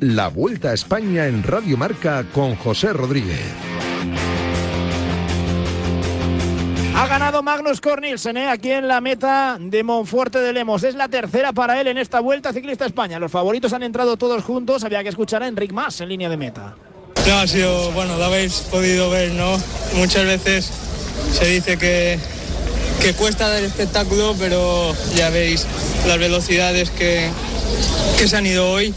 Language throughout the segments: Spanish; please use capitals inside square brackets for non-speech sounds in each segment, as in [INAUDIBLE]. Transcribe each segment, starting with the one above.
La Vuelta a España en Radio Marca con José Rodríguez. Ha ganado Magnus Cornilsen ¿eh? aquí en la meta de Monforte de Lemos. Es la tercera para él en esta Vuelta Ciclista España. Los favoritos han entrado todos juntos. Había que escuchar a Enric Mas en línea de meta. No, ha sido, bueno, lo habéis podido ver, ¿no? Muchas veces se dice que, que cuesta dar espectáculo, pero ya veis las velocidades que, que se han ido hoy.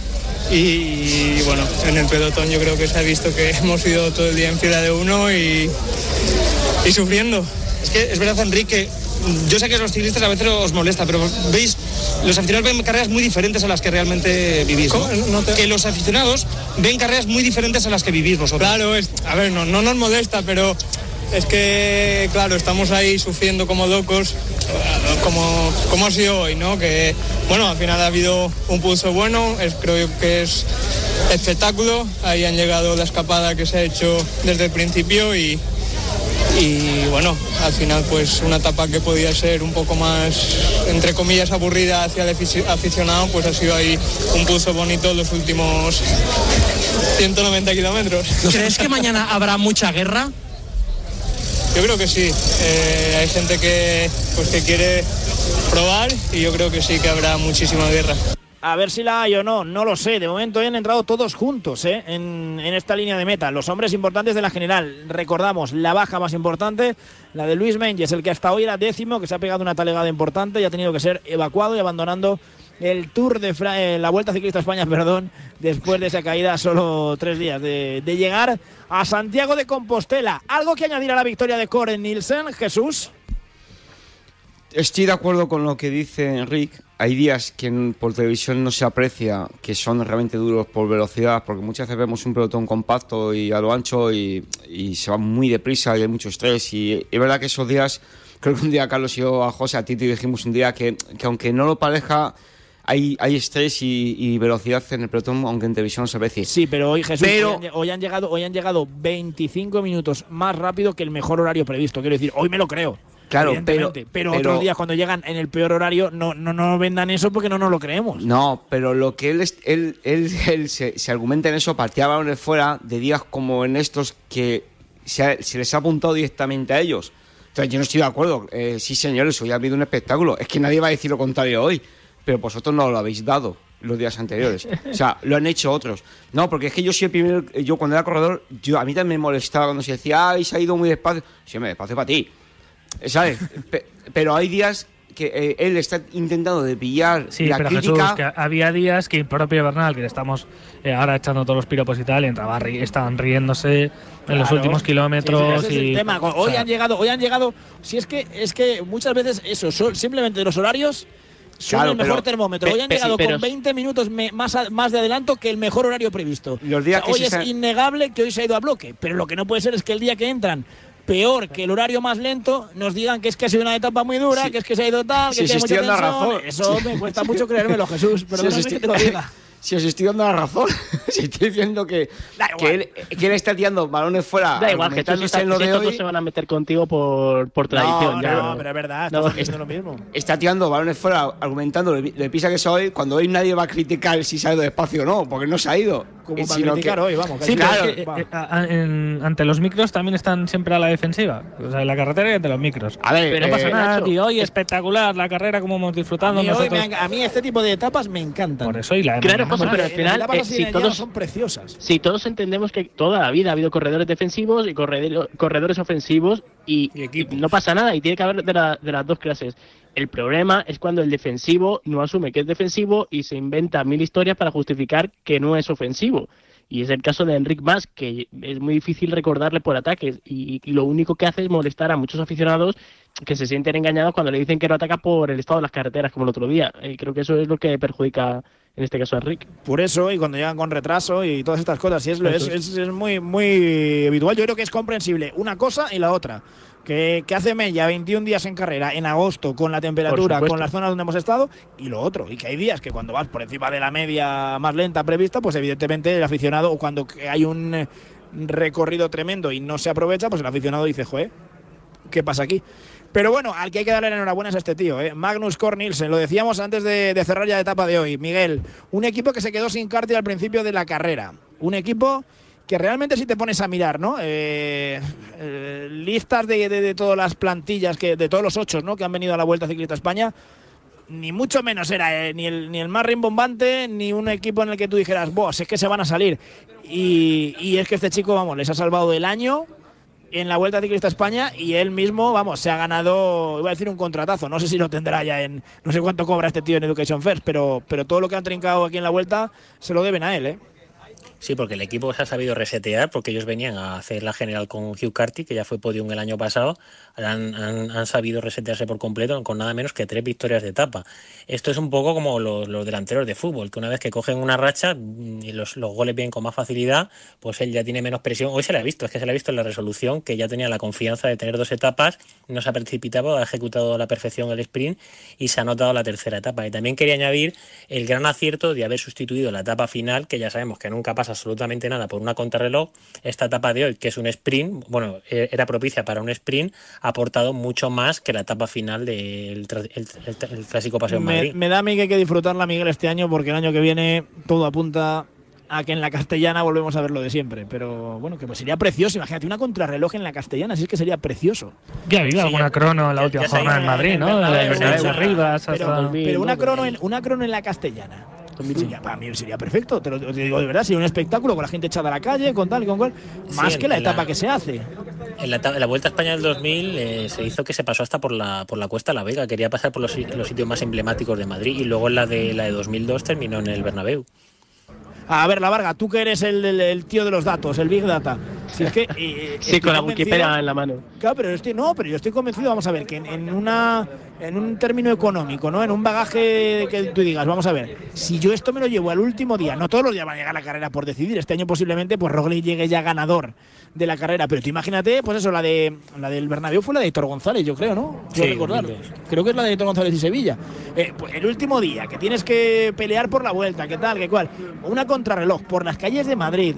Y bueno, en el pelotón yo creo que se ha visto que [LAUGHS] hemos ido todo el día en fila de uno y, y sufriendo. Es que es verdad, Enrique, yo sé que a los ciclistas a veces os molesta, pero veis, los aficionados ven carreras muy diferentes a las que realmente vivís. ¿no? Que los aficionados ven carreras muy diferentes a las que vivís vosotros. Claro, es, a ver, no, no nos molesta, pero es que, claro, estamos ahí sufriendo como locos, como, como ha sido hoy, ¿no? Que, bueno, al final ha habido un pulso bueno, es, creo que es espectáculo, ahí han llegado la escapada que se ha hecho desde el principio y, y bueno, al final pues una etapa que podía ser un poco más, entre comillas, aburrida hacia el aficionado, pues ha sido ahí un pulso bonito los últimos 190 kilómetros. ¿Crees que mañana habrá mucha guerra? Yo creo que sí. Eh, hay gente que, pues, que quiere probar y yo creo que sí que habrá muchísima guerra. A ver si la hay o no, no lo sé. De momento han entrado todos juntos ¿eh? en, en, esta línea de meta. Los hombres importantes de la general. Recordamos, la baja más importante, la de Luis Menges, el que hasta hoy era décimo, que se ha pegado una talegada importante y ha tenido que ser evacuado y abandonando el Tour de Fra eh, la Vuelta Ciclista a España, [LAUGHS] perdón, después de esa caída solo tres días de, llegar a Santiago de Compostela. ¿Algo que añadir a la victoria de Coren Nielsen, Jesús? Estoy de acuerdo con lo que dice Enrique. Hay días que por televisión no se aprecia que son realmente duros por velocidad, porque muchas veces vemos un pelotón compacto y a lo ancho y, se va muy deprisa y hay mucho estrés. Y es verdad que esos días, creo que un día Carlos y yo a José, a Titi dijimos un día que, que aunque no lo pareja, hay, hay estrés y, y, velocidad en el pelotón, aunque en televisión se aprecie. Sí, pero hoy Jesús, pero... Hoy, han, hoy, han, llegado, hoy han llegado 25 minutos más rápido que el mejor horario previsto. Quiero decir, hoy me lo creo. Claro, pero, pero, pero, otros días cuando llegan en el peor horario no, no, no vendan eso porque no nos lo creemos. No, pero lo que él, él, él, él se, se, argumenta en eso, partía balones fuera de días como en estos que se, ha, se les ha apuntado directamente a ellos. Sea, yo no estoy de acuerdo. Eh, sí, señores, hoy ha habido un espectáculo. Es que nadie va a decir lo contrario hoy pero vosotros no lo habéis dado los días anteriores. O sea, lo han hecho otros. No, porque es que yo siempre, primero, yo cuando era corredor, yo, a mí también me molestaba cuando se decía, ay, se ha ido muy despacio. Sí, me despacio para ti. ¿Sabes? [LAUGHS] pero hay días que eh, él está intentando de pillar sí, la pero crítica. Jesús, que había días que el propio Bernal, que le estamos eh, ahora echando todos los piropos y tal, y entraba, ri estaban riéndose en los últimos kilómetros. Sí, y, es el tema. Hoy o sea, han llegado, hoy han llegado. Si es que es que muchas veces eso, son, simplemente los horarios son Claro, el mejor pero- termómetro. Hoy han llegado sí, con 20 minutos me- más, a- más de adelanto que el mejor horario previsto. Los días O sea, hoy es se- innegable que hoy se ha ido a bloque, pero lo que no puede ser es que el día que entran peor que el horario más lento, nos digan que es que ha sido una etapa muy dura, que es que se ha ido tal, que Sí, tiene mucha tensión. razón. Eso me cuesta mucho creérmelo, Jesús. Pero os estoy- que te lo diga. Si os estoy dando la razón, [LAUGHS] si estoy diciendo que, que, él, que él está tirando balones fuera, Da igual, argumentándose si, en lo de estos hoy, no se van a meter contigo por, por tradición. No, ya. no, pero es verdad, No. diciendo lo mismo. está tirando balones fuera, argumentando le, pisa que se hoy, cuando hoy nadie va a criticar si se ha ido despacio o no, porque no se ha ido. Como Eh, para criticar que- hoy, vamos. Sí, claro. es que, eh, eh, a- en- ante los micros también están siempre a la defensiva. O sea, en la carretera y ante los micros. A ver, pero no pasa eh, nada, Nacho. tío. Hoy espectacular la carrera, como hemos disfrutado a, mí hoy nosotros. me han- a mí este tipo de etapas me encantan. Por eso y la Claro, José, pero al final, eh, si todos, son preciosas. si todos entendemos que toda la vida ha habido corredores defensivos y corredores ofensivos y, y no pasa nada y tiene que haber de, la- de las dos clases. El problema es cuando el defensivo no asume que es defensivo y se inventa mil historias para justificar que no es ofensivo. Y es el caso de Enric Mas, que es muy difícil recordarle por ataques y, y lo único que hace es molestar a muchos aficionados que se sienten engañados cuando le dicen que no ataca por el estado de las carreteras, como el otro día. Y creo que eso es lo que perjudica en este caso a Enric. Por eso, y cuando llegan con retraso y todas estas cosas, y es, lo- es, es. es- muy, muy habitual. Yo creo que es comprensible una cosa y la otra. Que, que hace Mella 21 días en carrera en agosto con la temperatura, con las zonas donde hemos estado, y lo otro. Y que hay días que cuando vas por encima de la media más lenta prevista, pues evidentemente el aficionado, o cuando hay un eh, recorrido tremendo y no se aprovecha, pues el aficionado dice, joder, ¿qué pasa aquí? Pero bueno, al que hay que darle enhorabuena es a este tío, ¿eh? Magnus Cornilsen. Lo decíamos antes de, cerrar ya la etapa de hoy. Miguel, un equipo que se quedó sin cártel al principio de la carrera. Un equipo que realmente si te pones a mirar, ¿no? Eh, eh, listas de, todas las plantillas, que, de todos los ocho, ¿no? Que han venido a la Vuelta Ciclista España, ni mucho menos era eh, ni, el, ni el más rimbombante, ni un equipo en el que tú dijeras, vos, es que se van a salir. Y es que este chico, vamos, les ha salvado el año en la Vuelta Ciclista España y él mismo, vamos, se ha ganado, iba a decir un contratazo, no sé si lo tendrá ya en, no sé cuánto cobra este tío en Education First, pero, pero todo lo que han trincado aquí en la Vuelta se lo deben a él, ¿eh? Sí, porque el equipo se ha sabido resetear, porque ellos venían a hacer la general con Hugh Carty, que ya fue podium el año pasado, han, sabido resetearse por completo con nada menos que tres victorias de etapa. Esto es un poco como los, los delanteros de fútbol, que una vez que cogen una racha mm, y los, los goles vienen con más facilidad, pues él ya tiene menos presión. Hoy se le ha visto, es que se le ha visto en la resolución, que ya tenía la confianza de tener dos etapas, no se ha precipitado, ha ejecutado a la perfección el sprint y se ha notado la tercera etapa. Y también quería añadir el gran acierto de haber sustituido la etapa final, que ya sabemos que nunca pasa absolutamente nada por una contrarreloj. Esta etapa de hoy, que es un sprint, bueno, eh, era propicia para un sprint, ha aportado mucho más que la etapa final del el, el- el clásico paseo en Me, Madrid. me da a mí que hay que disfrutarla, Miguel, este año, porque el año que viene todo apunta a que en la castellana volvemos a ver lo de siempre. Pero bueno, que pues sería precioso. Imagínate una contrarreloj en la castellana, si es que sería precioso. Ya ha habido alguna crono en la última jornada en Madrid, en ¿no? Bernabéu. Rivas hasta... pero una, crono en, una crono en la castellana. Sería- para mí sería perfecto, te lo te digo de verdad, sería un espectáculo con la gente echada a la calle, con tal y con cual, más que la etapa que se hace. En la, en la Vuelta a España del 2000 eh, se hizo que se pasó hasta por la, por la Cuesta de la Vega, quería pasar por los, los sitios más emblemáticos de Madrid y luego en la de, la de 2002 terminó en el Bernabéu. A ver, la Varga, tú que eres el, el- el tío de los datos, el Big Data. Si es que, eh, Sí, estoy con la Wikipedia en la mano. Claro, pero yo estoy, no, pero yo estoy convencido, vamos a ver, que en, en una en un término económico, ¿no? En un bagaje que tú digas, vamos a ver, si yo esto me lo llevo al último día, no todos los días va a llegar la carrera por decidir, este año posiblemente pues Roglic llegue ya ganador de la carrera, pero tú imagínate, pues eso, la de la del Bernabéu fue la de Héctor González, yo creo, ¿no? Quiero Sí, recordar. 2002. Creo que es la de Héctor González y Sevilla. Eh, pues el último día, que tienes que pelear por la vuelta, ¿qué tal, qué cual? Una contrarreloj por las calles de Madrid,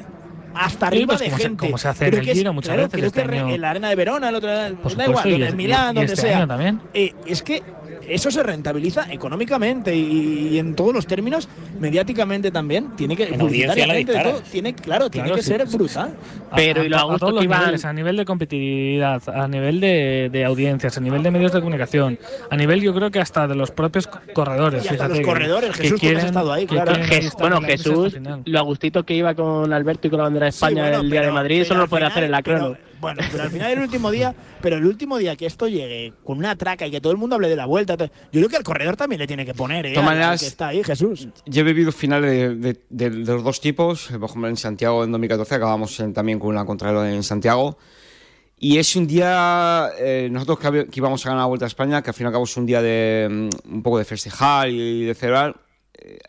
hasta arriba pues de como se- gente. como se hace en el es- Giro muchas claro, veces creo este que año. en la arena de Verona, el otro da igual, en Milán, donde este sea. Eh, es que eso se rentabiliza económicamente y, y en todos los términos, mediáticamente también. Tiene que En audiencia la todo, tiene, claro, tiene que sí, ser sí. brutal. Pero, a, y lo a a todos los iban- niveles, a nivel de competitividad, a nivel de, de audiencias, a nivel de medios de comunicación, a nivel yo creo que hasta de los propios co- corredores. Y hasta fíjate los corredores, que Jesús, que has quieren- estado ahí, que quieren bueno, Jesús, lo a gustito que iba con Alberto y con la bandera de España bueno, el día de Madrid, eso no lo puede hacer en la crono. Bueno, pero al final el último día, pero el último día que esto llegue con una traca y que todo el mundo hable de la vuelta, yo creo que al corredor también le tiene que poner, ¿eh? Maneras, que está ahí, Jesús. Yo he vivido finales de, de- de- de los dos tipos. Por ejemplo, en Santiago en 2014 acabamos en- también con una contrarreloj en Santiago. Y es un día, eh, nosotros que, íbamos a ganar la Vuelta a España, que al fin y al cabo es un día de mm, un poco de festejar y de celebrar, eh,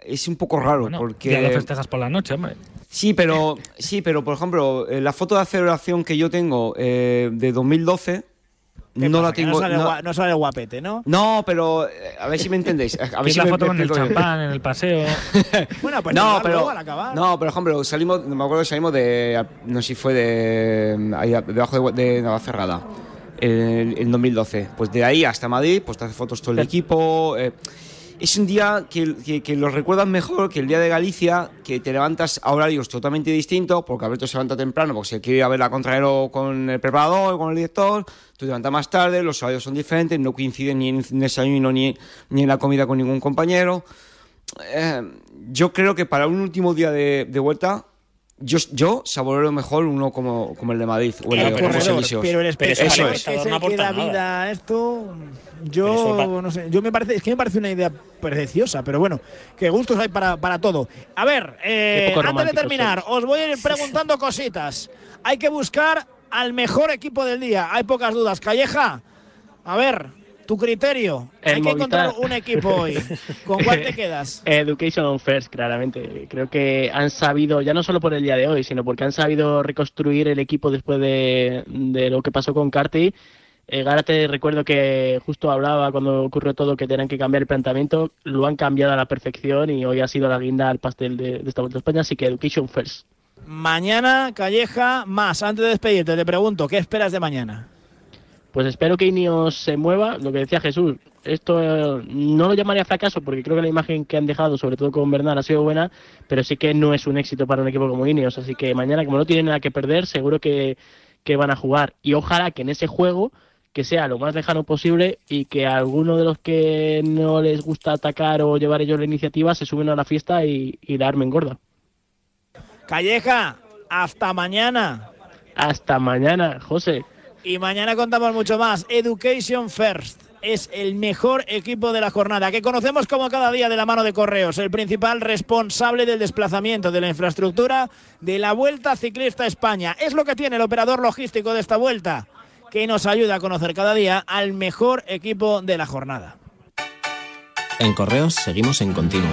es un poco raro porque Ya lo festejas por la noche, hombre. Sí, pero [LAUGHS] sí, pero por ejemplo, eh, la foto de aceleración que yo tengo eh, de 2012 ¿Qué no pasa? la tengo. No sale, no- gua- no sale guapete, ¿no? no, pero eh, a ver si me entendéis. A [LAUGHS] ver si la me foto con el champán en el paseo. [LAUGHS] Bueno, pues no, pero luego al acabar. no, por ejemplo, salimos, me acuerdo que salimos de, no sé si fue de ahí debajo de, de Navacerrada en, en 2012. Pues de ahí hasta Madrid, pues te hace fotos todo el equipo. eh, es un día que, que, lo recuerdas mejor que el día de Galicia, que te levantas a horarios totalmente distintos, porque Alberto se levanta temprano, porque se quiere ir a ver la contraero con el preparador, con el director, tú te levantas más tarde, los horarios son diferentes, no coinciden ni en el desayuno ni, en la comida con ningún compañero. Eh, yo creo que para un último día de vuelta, yo, yo saboreo mejor uno como, como el de Madrid o el de José Elíseos. pero el Eso espectador es. que no aporta da nada. vida a esto, yo no sé, yo me parece, es que me parece una idea preciosa, pero bueno, que gustos hay para, para todo. A ver, eh, antes de terminar, os voy a ir preguntando [LAUGHS] cositas. Hay que buscar al mejor equipo del día, hay pocas dudas. Calleja, a ver, tu criterio. El hay que encontrar un equipo hoy. ¿Con cuál te [LAUGHS] quedas? Education First, claramente. Creo que han sabido, ya no solo por el día de hoy, sino porque han sabido reconstruir el equipo después de, de lo que pasó con Carty. Eh, Gárate, recuerdo que justo hablaba cuando ocurrió todo que tenían que cambiar el planteamiento, lo han cambiado a la perfección y hoy ha sido la guinda al pastel de, de esta Vuelta a España, así que Education First. Mañana, Calleja, más. Antes de despedirte, te pregunto, ¿qué esperas de mañana? Pues espero que Ineos se mueva, lo que decía Jesús, esto eh, no lo llamaría fracaso porque creo que la imagen que han dejado, sobre todo con Bernal, ha sido buena, pero sí que no es un éxito para un equipo como Ineos, así que mañana como no tienen nada que perder, seguro que, que van a jugar y ojalá que en ese juego que sea lo más lejano posible y que a alguno de los que no les gusta atacar o llevar ellos la iniciativa se suben a la fiesta y, y la armen gorda. Calleja, hasta mañana. Hasta mañana, José. Y mañana contamos mucho más. Education First es el mejor equipo de la jornada, que conocemos como cada día de la mano de Correos, el principal responsable del desplazamiento de la infraestructura de la Vuelta Ciclista España. Es lo que tiene el operador logístico de esta vuelta, que nos ayuda a conocer cada día al mejor equipo de la jornada. En Correos seguimos en continuo.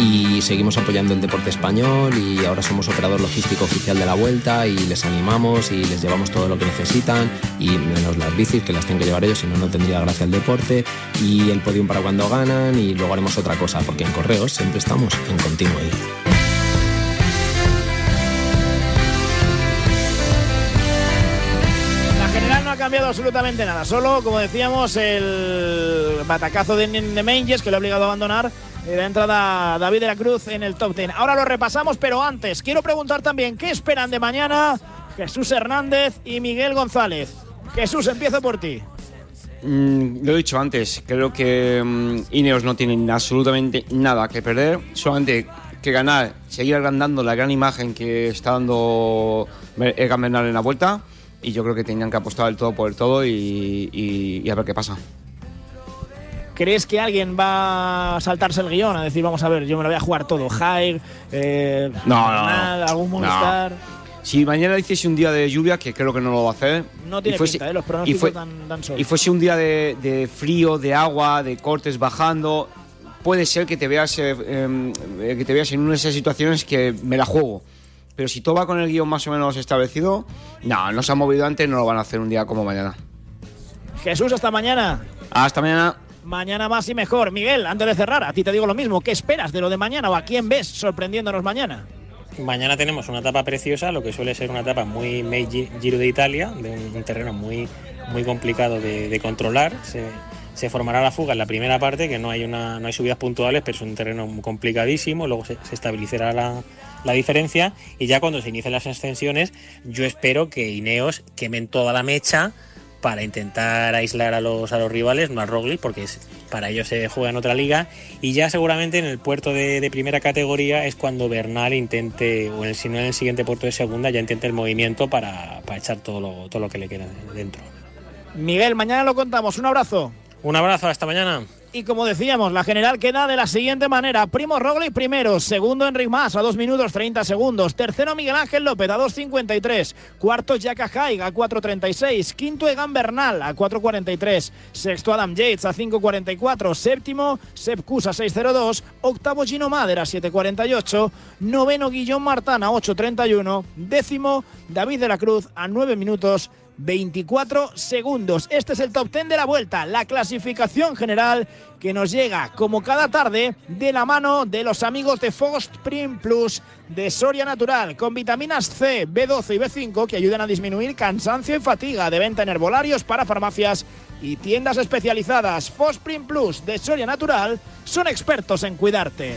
Y seguimos apoyando el deporte español y ahora somos operador logístico oficial de la vuelta y les animamos y les llevamos todo lo que necesitan y menos las bicis que las tienen que llevar ellos si no no tendría gracia el deporte y el podium para cuando ganan y luego haremos otra cosa porque en Correos siempre estamos en continuo ha cambiado absolutamente nada, solo, como decíamos, el batacazo de, de Menges que lo ha obligado a abandonar. Eh, La entrada David de la Cruz en el top 10. Ahora lo repasamos, pero antes quiero preguntar también qué esperan de mañana Jesús Hernández y Miguel González. Jesús, empiezo por ti. Mm, lo he dicho antes, creo que mm, Ineos no tienen absolutamente nada que perder, solamente que ganar, seguir agrandando la gran imagen que está dando Egan Bernal en la vuelta y yo creo que tenían que apostar el todo por el todo y, y- y a ver qué pasa. ¿Crees que alguien va a saltarse el guion? A decir, vamos a ver, yo me lo voy a jugar todo. Jair, eh, No, no, no. Algún No. Movistar. Si mañana hiciese un día de lluvia, que creo que no lo va a hacer, No tiene y fuese- pinta, ¿eh? los y pronósticos fue- dan, dan sol. y fuese un día de, de frío, de agua, de cortes bajando, puede ser que te veas eh, em, eh, que te veas en una de esas situaciones que me la juego. Pero si todo va con el guion más o menos establecido, no, no se ha movido antes, no lo van a hacer un día como mañana. Jesús, hasta mañana. Hasta mañana. Mañana más y mejor. Miguel, antes de cerrar, a ti te digo lo mismo. ¿Qué esperas de lo de mañana o a quién ves sorprendiéndonos mañana? Mañana tenemos una etapa preciosa, lo que suele ser una etapa muy Giro de Italia, de un, terreno muy, muy complicado de, controlar. Se, formará la fuga en la primera parte, que no hay, una, no hay subidas puntuales, pero es un terreno complicadísimo. Luego se, se estabilizará la, la diferencia y ya cuando se inicien las ascensiones, yo espero que Ineos quemen toda la mecha para intentar aislar a los, a los rivales, no a Roglic, porque es, para ellos se juega en otra liga. Y ya seguramente en el puerto de, de primera categoría es cuando Bernal intente, o en el, si no en el siguiente puerto de segunda, ya intente el movimiento para, para echar todo lo, todo lo que le queda dentro. Miguel, mañana lo contamos. Un abrazo. Un abrazo, hasta mañana. Y como decíamos, la general queda de la siguiente manera. Primo Roglic primero, segundo Enric Mas a 2 minutos 30 segundos, tercero Miguel Ángel López a 2.53, cuarto Jack Haig a 4.36, quinto Egan Bernal a 4.43, sexto Adam Yates a 5.44, séptimo Sepp Kuss a 6.02, octavo Gino Mader a 7.48, noveno Guillón Martán a 8.31, décimo David de la Cruz a 9 minutos 24 segundos. Este es el top 10 de la vuelta, la clasificación general que nos llega como cada tarde de la mano de los amigos de Spring Plus de Soria Natural con vitaminas C, B12 y B5 que ayudan a disminuir cansancio y fatiga de venta en herbolarios para farmacias y tiendas especializadas. Spring Plus de Soria Natural son expertos en cuidarte.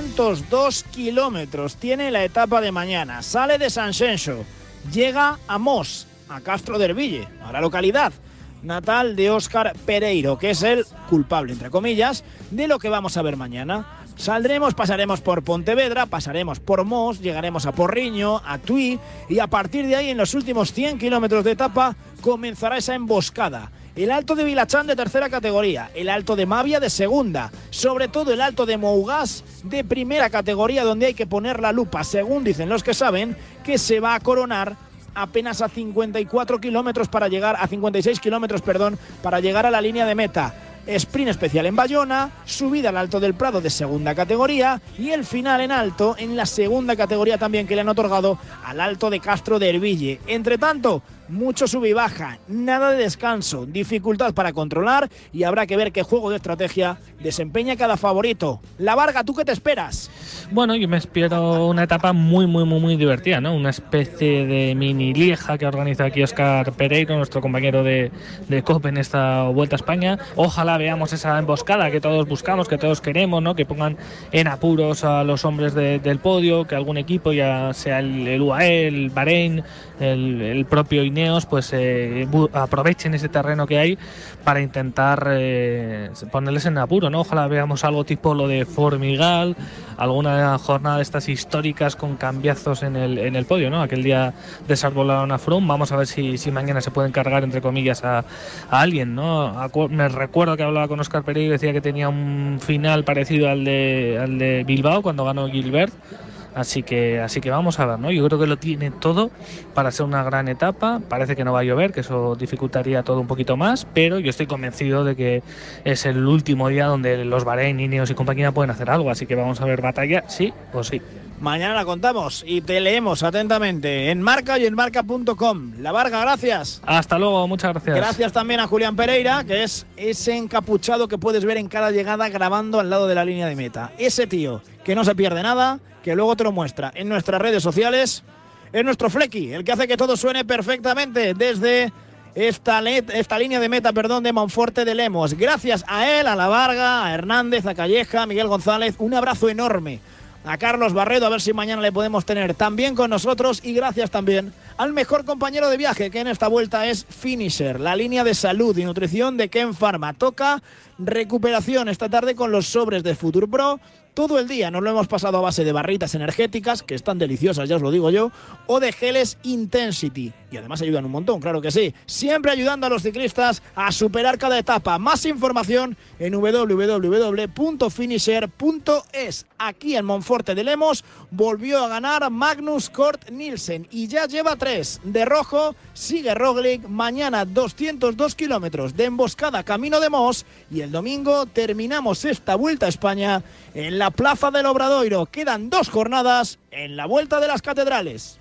202 kilómetros tiene la etapa de mañana. Sale de San Xenxo, llega a Mos, a Castro del Ville, a la localidad natal de Óscar Pereiro, que es el culpable, entre comillas, de lo que vamos a ver mañana. Saldremos, pasaremos por Pontevedra, pasaremos por Mos, llegaremos a Porriño, a Tui y a partir de ahí en los últimos 100 kilómetros de etapa comenzará esa emboscada el alto de Vilachán de tercera categoría, el alto de Mavia de segunda, sobre todo el alto de Mougas de primera categoría donde hay que poner la lupa, según dicen los que saben, que se va a coronar apenas a 54 kilómetros para llegar, a 56 kilómetros, perdón, para llegar a la línea de meta sprint especial en Bayona, subida al Alto del Prado de segunda categoría y el final en alto en la segunda categoría también que le han otorgado al Alto de Castro de Herville. Entre tanto, mucho sub y baja, nada de descanso, dificultad para controlar y habrá que ver qué juego de estrategia desempeña cada favorito. La Varga, ¿tú qué te esperas? Bueno, yo me espero una etapa muy, muy, muy, muy divertida, ¿no? Una especie de mini lieja que organiza aquí Oscar Pereiro, nuestro compañero de, de COP en esta Vuelta a España. Ojalá veamos esa emboscada que todos buscamos, que todos queremos, ¿no? Que pongan en apuros a los hombres del podio, que algún equipo, ya sea el, UAE, el Bahrein, el, propio Ineos, pues eh, aprovechen ese terreno que hay para intentar eh, ponerles en apuro, ¿no? Ojalá veamos algo tipo lo de Formigal, alguna jornada de estas históricas con cambiazos en el, en el podio, ¿no? Aquel día desarbolaron a Froome, vamos a ver si, si mañana se pueden cargar, entre comillas, a, alguien, ¿no? me recuerdo que hablaba con Oscar Pereira y decía que tenía un final parecido al de, al de Bilbao cuando ganó Gilbert Así que, así que vamos a ver, ¿no? Yo creo que lo tiene todo para ser una gran etapa. Parece que no va a llover, que eso dificultaría todo un poquito más, pero yo estoy convencido de que es el último día donde los Bahrein, Ineos y compañía pueden hacer algo. Así que vamos a ver batalla, sí o sí. Mañana la contamos y te leemos atentamente en marca y en marca.com. La Varga, gracias. Hasta luego, muchas gracias. Gracias también a Julián Pereira, que es ese encapuchado que puedes ver en cada llegada grabando al lado de la línea de meta. Ese tío que no se pierde nada, que luego te lo muestra en nuestras redes sociales. Es nuestro Flecky, el que hace que todo suene perfectamente desde esta, esta línea de meta, perdón, de Monforte de Lemos. Gracias a él, a La Varga, a Hernández, a Calleja, a Miguel González. Un abrazo enorme a Carlos Barredo, a ver si mañana le podemos tener también con nosotros y gracias también al mejor compañero de viaje que en esta vuelta es Finisher, la línea de salud y nutrición de Ken Pharma. Toca recuperación esta tarde con los sobres de Future Pro todo el día nos lo hemos pasado a base de barritas energéticas, que están deliciosas, ya os lo digo yo, o de geles Intensity. Y además ayudan un montón, claro que sí. Siempre ayudando a los ciclistas a superar cada etapa. Más información en www.finisher.es. Aquí en Monforte de Lemos volvió a ganar Magnus Kort Nielsen y ya lleva tres. De rojo sigue Roglic. Mañana 202 kilómetros de emboscada camino de Mos. Y el domingo terminamos esta vuelta a España en la Plaza del Obradoiro. Quedan dos jornadas en la Vuelta de las Catedrales.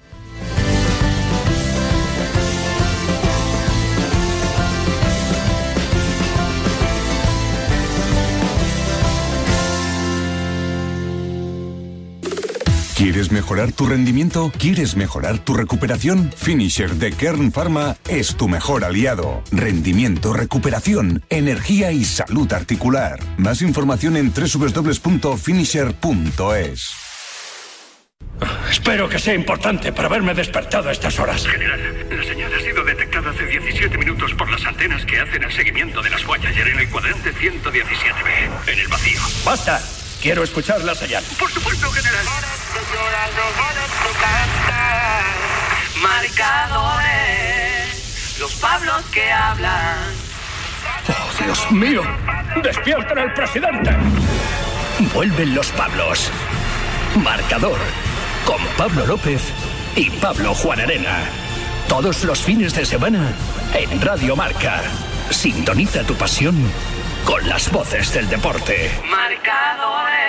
¿Quieres mejorar tu rendimiento? ¿Quieres mejorar tu recuperación? Finisher de Kern Pharma es tu mejor aliado. Rendimiento, recuperación, energía y salud articular. Más información en www.finisher.es. Espero que sea importante para haberme despertado a estas horas. General, la señal ha sido detectada hace 17 minutos por las antenas que hacen el seguimiento de las Voyager en el cuadrante 117B, en el vacío. ¡Basta! Quiero escuchar la señal. Por supuesto, general. Marcadores, los Pablos que hablan. ¡Oh, Dios mío! ¡Despierten al presidente! Vuelven los Pablos. Marcador. Con Pablo López y Pablo Juan Arena. Todos los fines de semana en Radio Marca. Sintoniza tu pasión con las voces del deporte. Marcadores.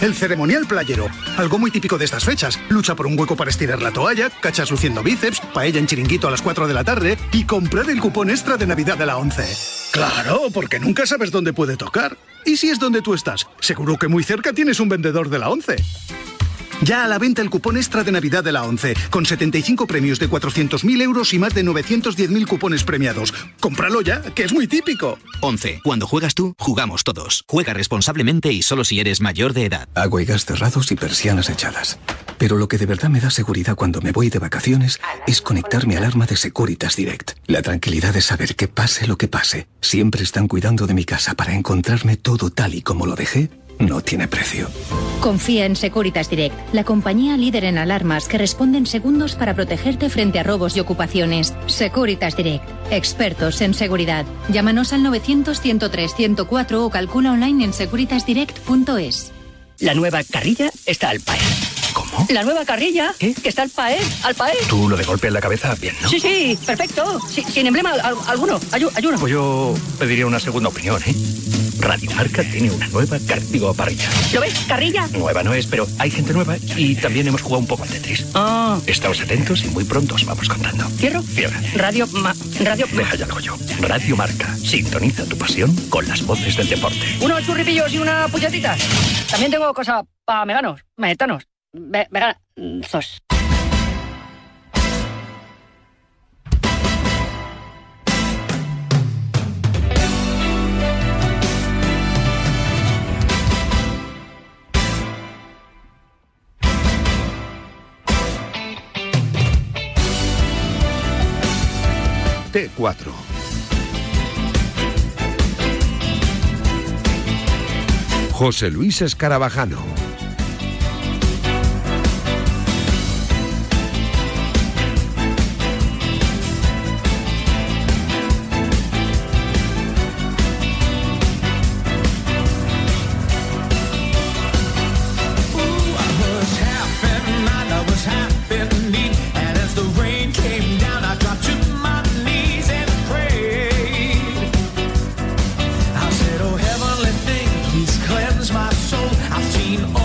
El ceremonial playero, algo muy típico de estas fechas. Lucha por un hueco para estirar la toalla, cachas luciendo bíceps, paella en chiringuito a las 4 de la tarde y comprar el cupón extra de Navidad de la 11. Claro, porque nunca sabes dónde puede tocar. ¿Y si es donde tú estás? Seguro que muy cerca tienes un vendedor de la 11. Ya a la venta el cupón extra de Navidad de la 11, con 75 premios de 400.000 euros y más de 910.000 cupones premiados. Cómpralo ya, que es muy típico. 11. Cuando juegas tú, jugamos todos. Juega responsablemente y solo si eres mayor de edad. Agua y gas cerrados y persianas echadas. Pero lo que de verdad me da seguridad cuando me voy de vacaciones es conectar mi alarma de Securitas Direct. La tranquilidad de saber que pase lo que pase, siempre están cuidando de mi casa para encontrarme todo tal y como lo dejé no tiene precio. Confía en Securitas Direct, la compañía líder en alarmas que responde en segundos para protegerte frente a robos y ocupaciones. Securitas Direct, expertos en seguridad. Llámanos al 900-103-104 o calcula online en securitasdirect.es. La nueva carrilla está al paer. ¿Cómo? La nueva carrilla que está al paer, al paer. Tú lo de golpe en la cabeza, bien, ¿no? Sí, sí, perfecto. Sí, sin emblema al- alguno. Ayuno. Pues yo pediría una segunda opinión, ¿eh? Radio Marca tiene una nueva cartigo parrilla. ¿Lo ves? Carrilla. Nueva no es, pero hay gente nueva y también hemos jugado un poco al Tetris. Ah. Estamos atentos y muy pronto os vamos contando. ¿Cierro? Cierra. Radio, ma- radio. Deja ya el yo. Radio Marca. Sintoniza tu pasión con las voces del deporte. Unos churripillos y una puñetita. También tengo cosa para veganos, metanos, ve, veganzos. T4. José Luis Escarabajano. dream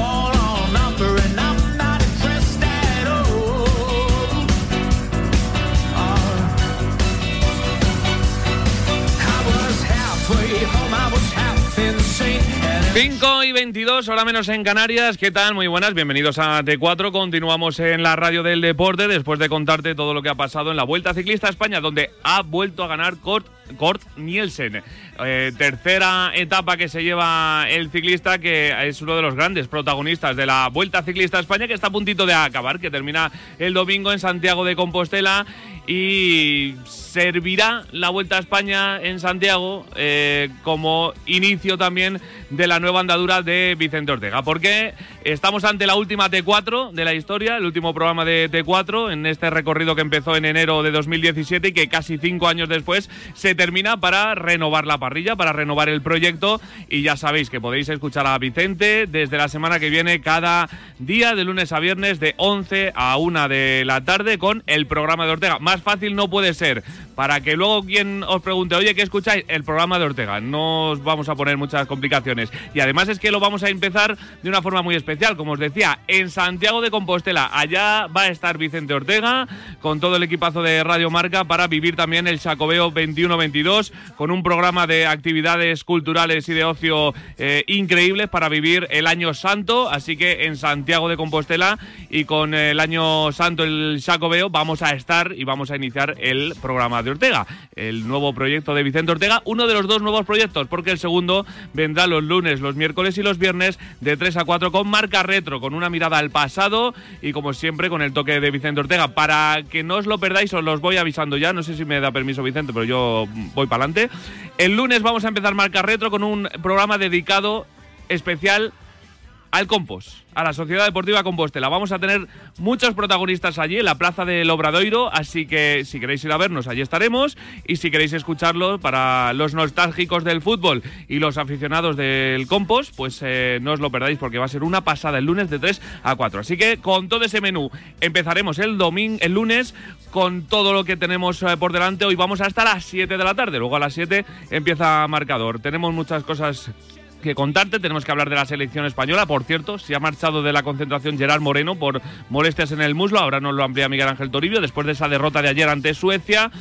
Cinco y 22, hora menos en Canarias. ¿Qué tal? Muy buenas, bienvenidos a T4. Continuamos en la radio del deporte después de contarte todo lo que ha pasado en la Vuelta Ciclista a España, donde ha vuelto a ganar Kurt, Kurt Nielsen. Eh, tercera etapa que se lleva el ciclista, que es uno de los grandes protagonistas de la Vuelta Ciclista a España, que está a puntito de acabar, que termina el domingo en Santiago de Compostela y servirá la Vuelta a España en Santiago eh, como inicio también de la nueva andadura de Vicente Ortega. Porque estamos ante la última T4 de la historia, el último programa de T4 en este recorrido que empezó en enero de 2017 y que casi cinco años después se termina para renovar la parrilla, para renovar el proyecto. Y ya sabéis que podéis escuchar a Vicente desde la semana que viene cada día de lunes a viernes de 11 a 1 de la tarde con el programa de Ortega. Más fácil no puede ser. Para que luego quien os pregunte, oye, ¿qué escucháis? El programa de Ortega. No os vamos a poner muchas complicaciones. Y además es que lo vamos a empezar de una forma muy especial. Como os decía, en Santiago de Compostela. Allá va a estar Vicente Ortega con todo el equipazo de Radio Marca para vivir también el Chacobeo 21-22 con un programa de actividades culturales y de ocio eh, increíbles para vivir el año santo. Así que en Santiago de Compostela y con el año santo, el Chacobeo, vamos a estar y vamos a iniciar el programa de Ortega, el nuevo proyecto de Vicente Ortega, uno de los dos nuevos proyectos, porque el segundo vendrá los lunes, los miércoles y los viernes de 3 a 4 con marca retro, con una mirada al pasado y como siempre con el toque de Vicente Ortega. Para que no os lo perdáis, os los voy avisando ya, no sé si me da permiso Vicente, pero yo voy para adelante. El lunes vamos a empezar marca retro con un programa dedicado especial al compost a la Sociedad Deportiva Compostela. Vamos a tener muchos protagonistas allí en la Plaza del Obradoiro, así que si queréis ir a vernos, allí estaremos. Y si queréis escucharlo para los nostálgicos del fútbol y los aficionados del compost, pues eh, no os lo perdáis porque va a ser una pasada el lunes de 3 a 4. Así que con todo ese menú empezaremos el domingo, el lunes con todo lo que tenemos eh, por delante. Hoy vamos hasta las 7 de la tarde, luego a las 7 empieza marcador. Tenemos muchas cosas que contarte. Tenemos que hablar de la selección española. Por cierto, se ha marchado de la concentración Gerard Moreno por molestias en el muslo. Ahora nos lo amplía Miguel Ángel Toribio después de esa derrota de ayer ante Suecia.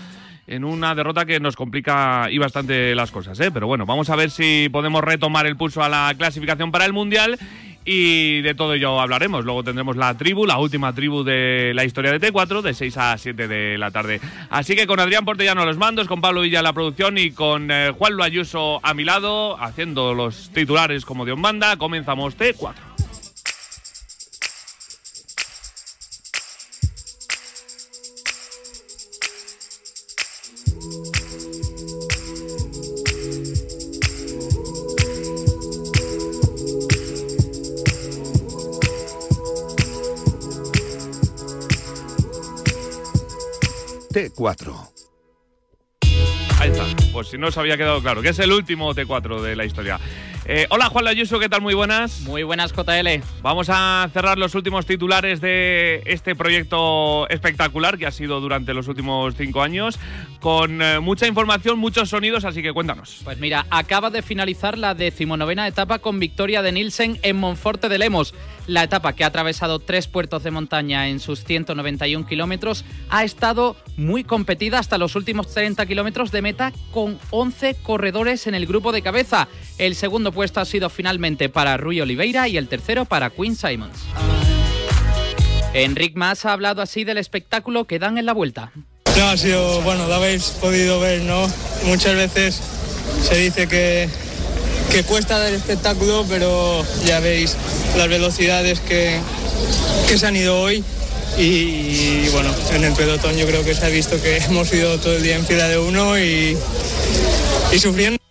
En una derrota que nos complica y bastante las cosas, ¿eh? Pero bueno, vamos a ver si podemos retomar el pulso a la clasificación para el Mundial y de todo ello hablaremos. Luego tendremos la tribu, la última tribu de la historia de T4, de 6 a 7 de la tarde. Así que con Adrián Portellano los mandos, con Pablo Villa la producción y con eh, Juan Ayuso a mi lado, haciendo los titulares como Dios manda, comenzamos T4. T4. Ahí está, pues si no os había quedado claro, que es el último T4 de la historia. Eh, hola Juan Layuso, ¿qué tal? Muy buenas. Muy buenas JL. Vamos a cerrar los últimos titulares de este proyecto espectacular que ha sido durante los últimos cinco años, con eh, mucha información, muchos sonidos, así que cuéntanos. Pues mira, acaba de finalizar la decimonovena etapa con victoria de Nielsen en Monforte de Lemos. La etapa que ha atravesado tres puertos de montaña en sus 191 kilómetros ha estado muy competida hasta los últimos 30 kilómetros de meta con 11 corredores en el grupo de cabeza. El segundo puesto ha sido finalmente para Rui Oliveira y el tercero para Quinn Simons. Enric Mas ha hablado así del espectáculo que dan en la vuelta. No, ha sido, bueno, lo habéis podido ver, ¿no? Muchas veces se dice que, que cuesta dar espectáculo, pero ya veis las velocidades que, que se han ido hoy. Y, bueno, en el pelotón yo creo que se ha visto que [LAUGHS] hemos ido todo el día en fila de uno y, y sufriendo.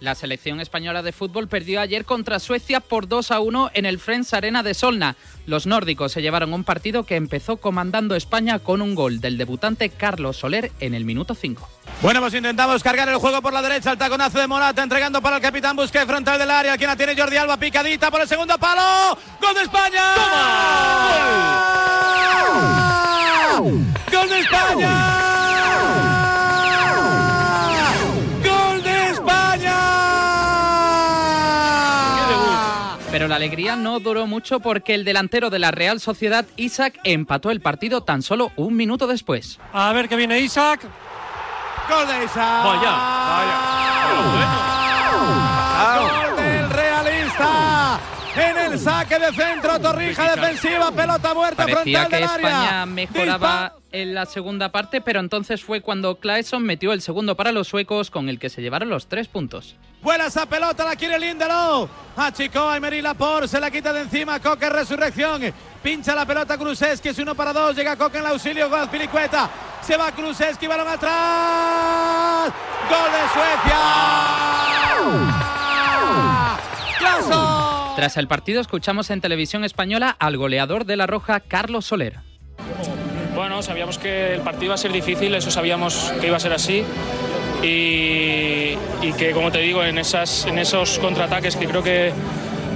La selección española de fútbol perdió ayer contra Suecia por 2 a 1 en el Friends Arena de Solna. Los nórdicos se llevaron un partido que empezó comandando España con un gol del debutante Carlos Soler en el minuto 5. Bueno, pues intentamos cargar el juego por la derecha, el taconazo de Morata, entregando para el capitán Busquets frontal del área, quien la tiene Jordi Alba, picadita por el segundo palo, ¡Gol de España! ¡Gol de España! Pero la alegría no duró mucho porque el delantero de la Real Sociedad, Isaac, empató el partido tan solo un minuto después. A ver que viene Isaac. ¡Gol de Isaac! Vaya, vaya. En el saque de centro, Torrija defensiva, pelota muerta Parecía frontal que del área. España mejoraba en la segunda parte, pero entonces fue cuando Claesson metió el segundo para los suecos, con el que se llevaron los tres puntos. Vuela esa pelota, la quiere Lindelof. Achicó a Emery Laporte, se la quita de encima. Coque Resurrección. Pincha la pelota Kruseski, es uno para dos. Llega Coque en el auxilio, gol Pilicueta. Se va Kruseski, balón atrás. Gol de Suecia. Tras el partido escuchamos en televisión española al goleador de La Roja, Carlos Soler. Bueno, sabíamos que el partido iba a ser difícil, eso sabíamos que iba a ser así. Y, que, como te digo, en, esos contraataques que creo que,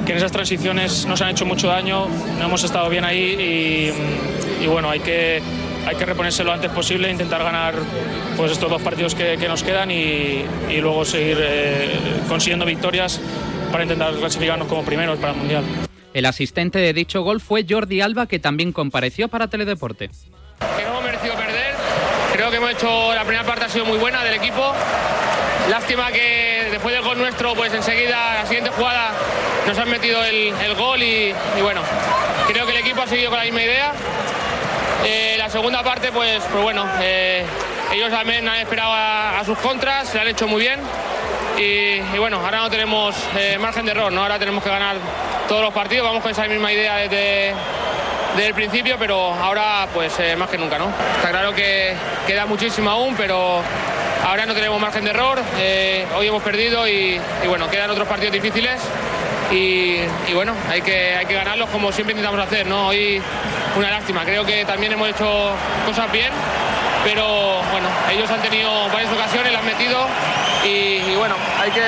en esas transiciones nos han hecho mucho daño, no hemos estado bien ahí y, bueno, hay que, hay que reponerse lo antes posible, intentar ganar pues estos dos partidos que, nos quedan y, y luego seguir eh, consiguiendo victorias para intentar clasificarnos como primeros para el Mundial. El asistente de dicho gol fue Jordi Alba, que también compareció para Teledeporte. que no hemos merecido perder. Creo que hemos hecho la primera parte ha sido muy buena del equipo. Lástima que después del gol nuestro, pues enseguida la siguiente jugada nos han metido el, el gol y, y bueno, creo que el equipo ha seguido con la misma idea. Eh, la segunda parte, pues, pues bueno, eh, ellos también han esperado a, a sus contras, se han hecho muy bien. Y, bueno, ahora no tenemos eh, margen de error, ¿no? Ahora tenemos que ganar todos los partidos, vamos con esa misma idea desde, desde el principio, pero ahora pues eh, más que nunca, ¿no? Está claro que queda muchísimo aún, pero ahora no tenemos margen de error, eh, hoy hemos perdido y, bueno, quedan otros partidos difíciles y, y bueno, hay que, hay que ganarlos como siempre intentamos hacer, ¿no? Hoy una lástima, creo que también hemos hecho cosas bien, pero bueno, ellos han tenido varias ocasiones, las han metido y, y bueno, hay que,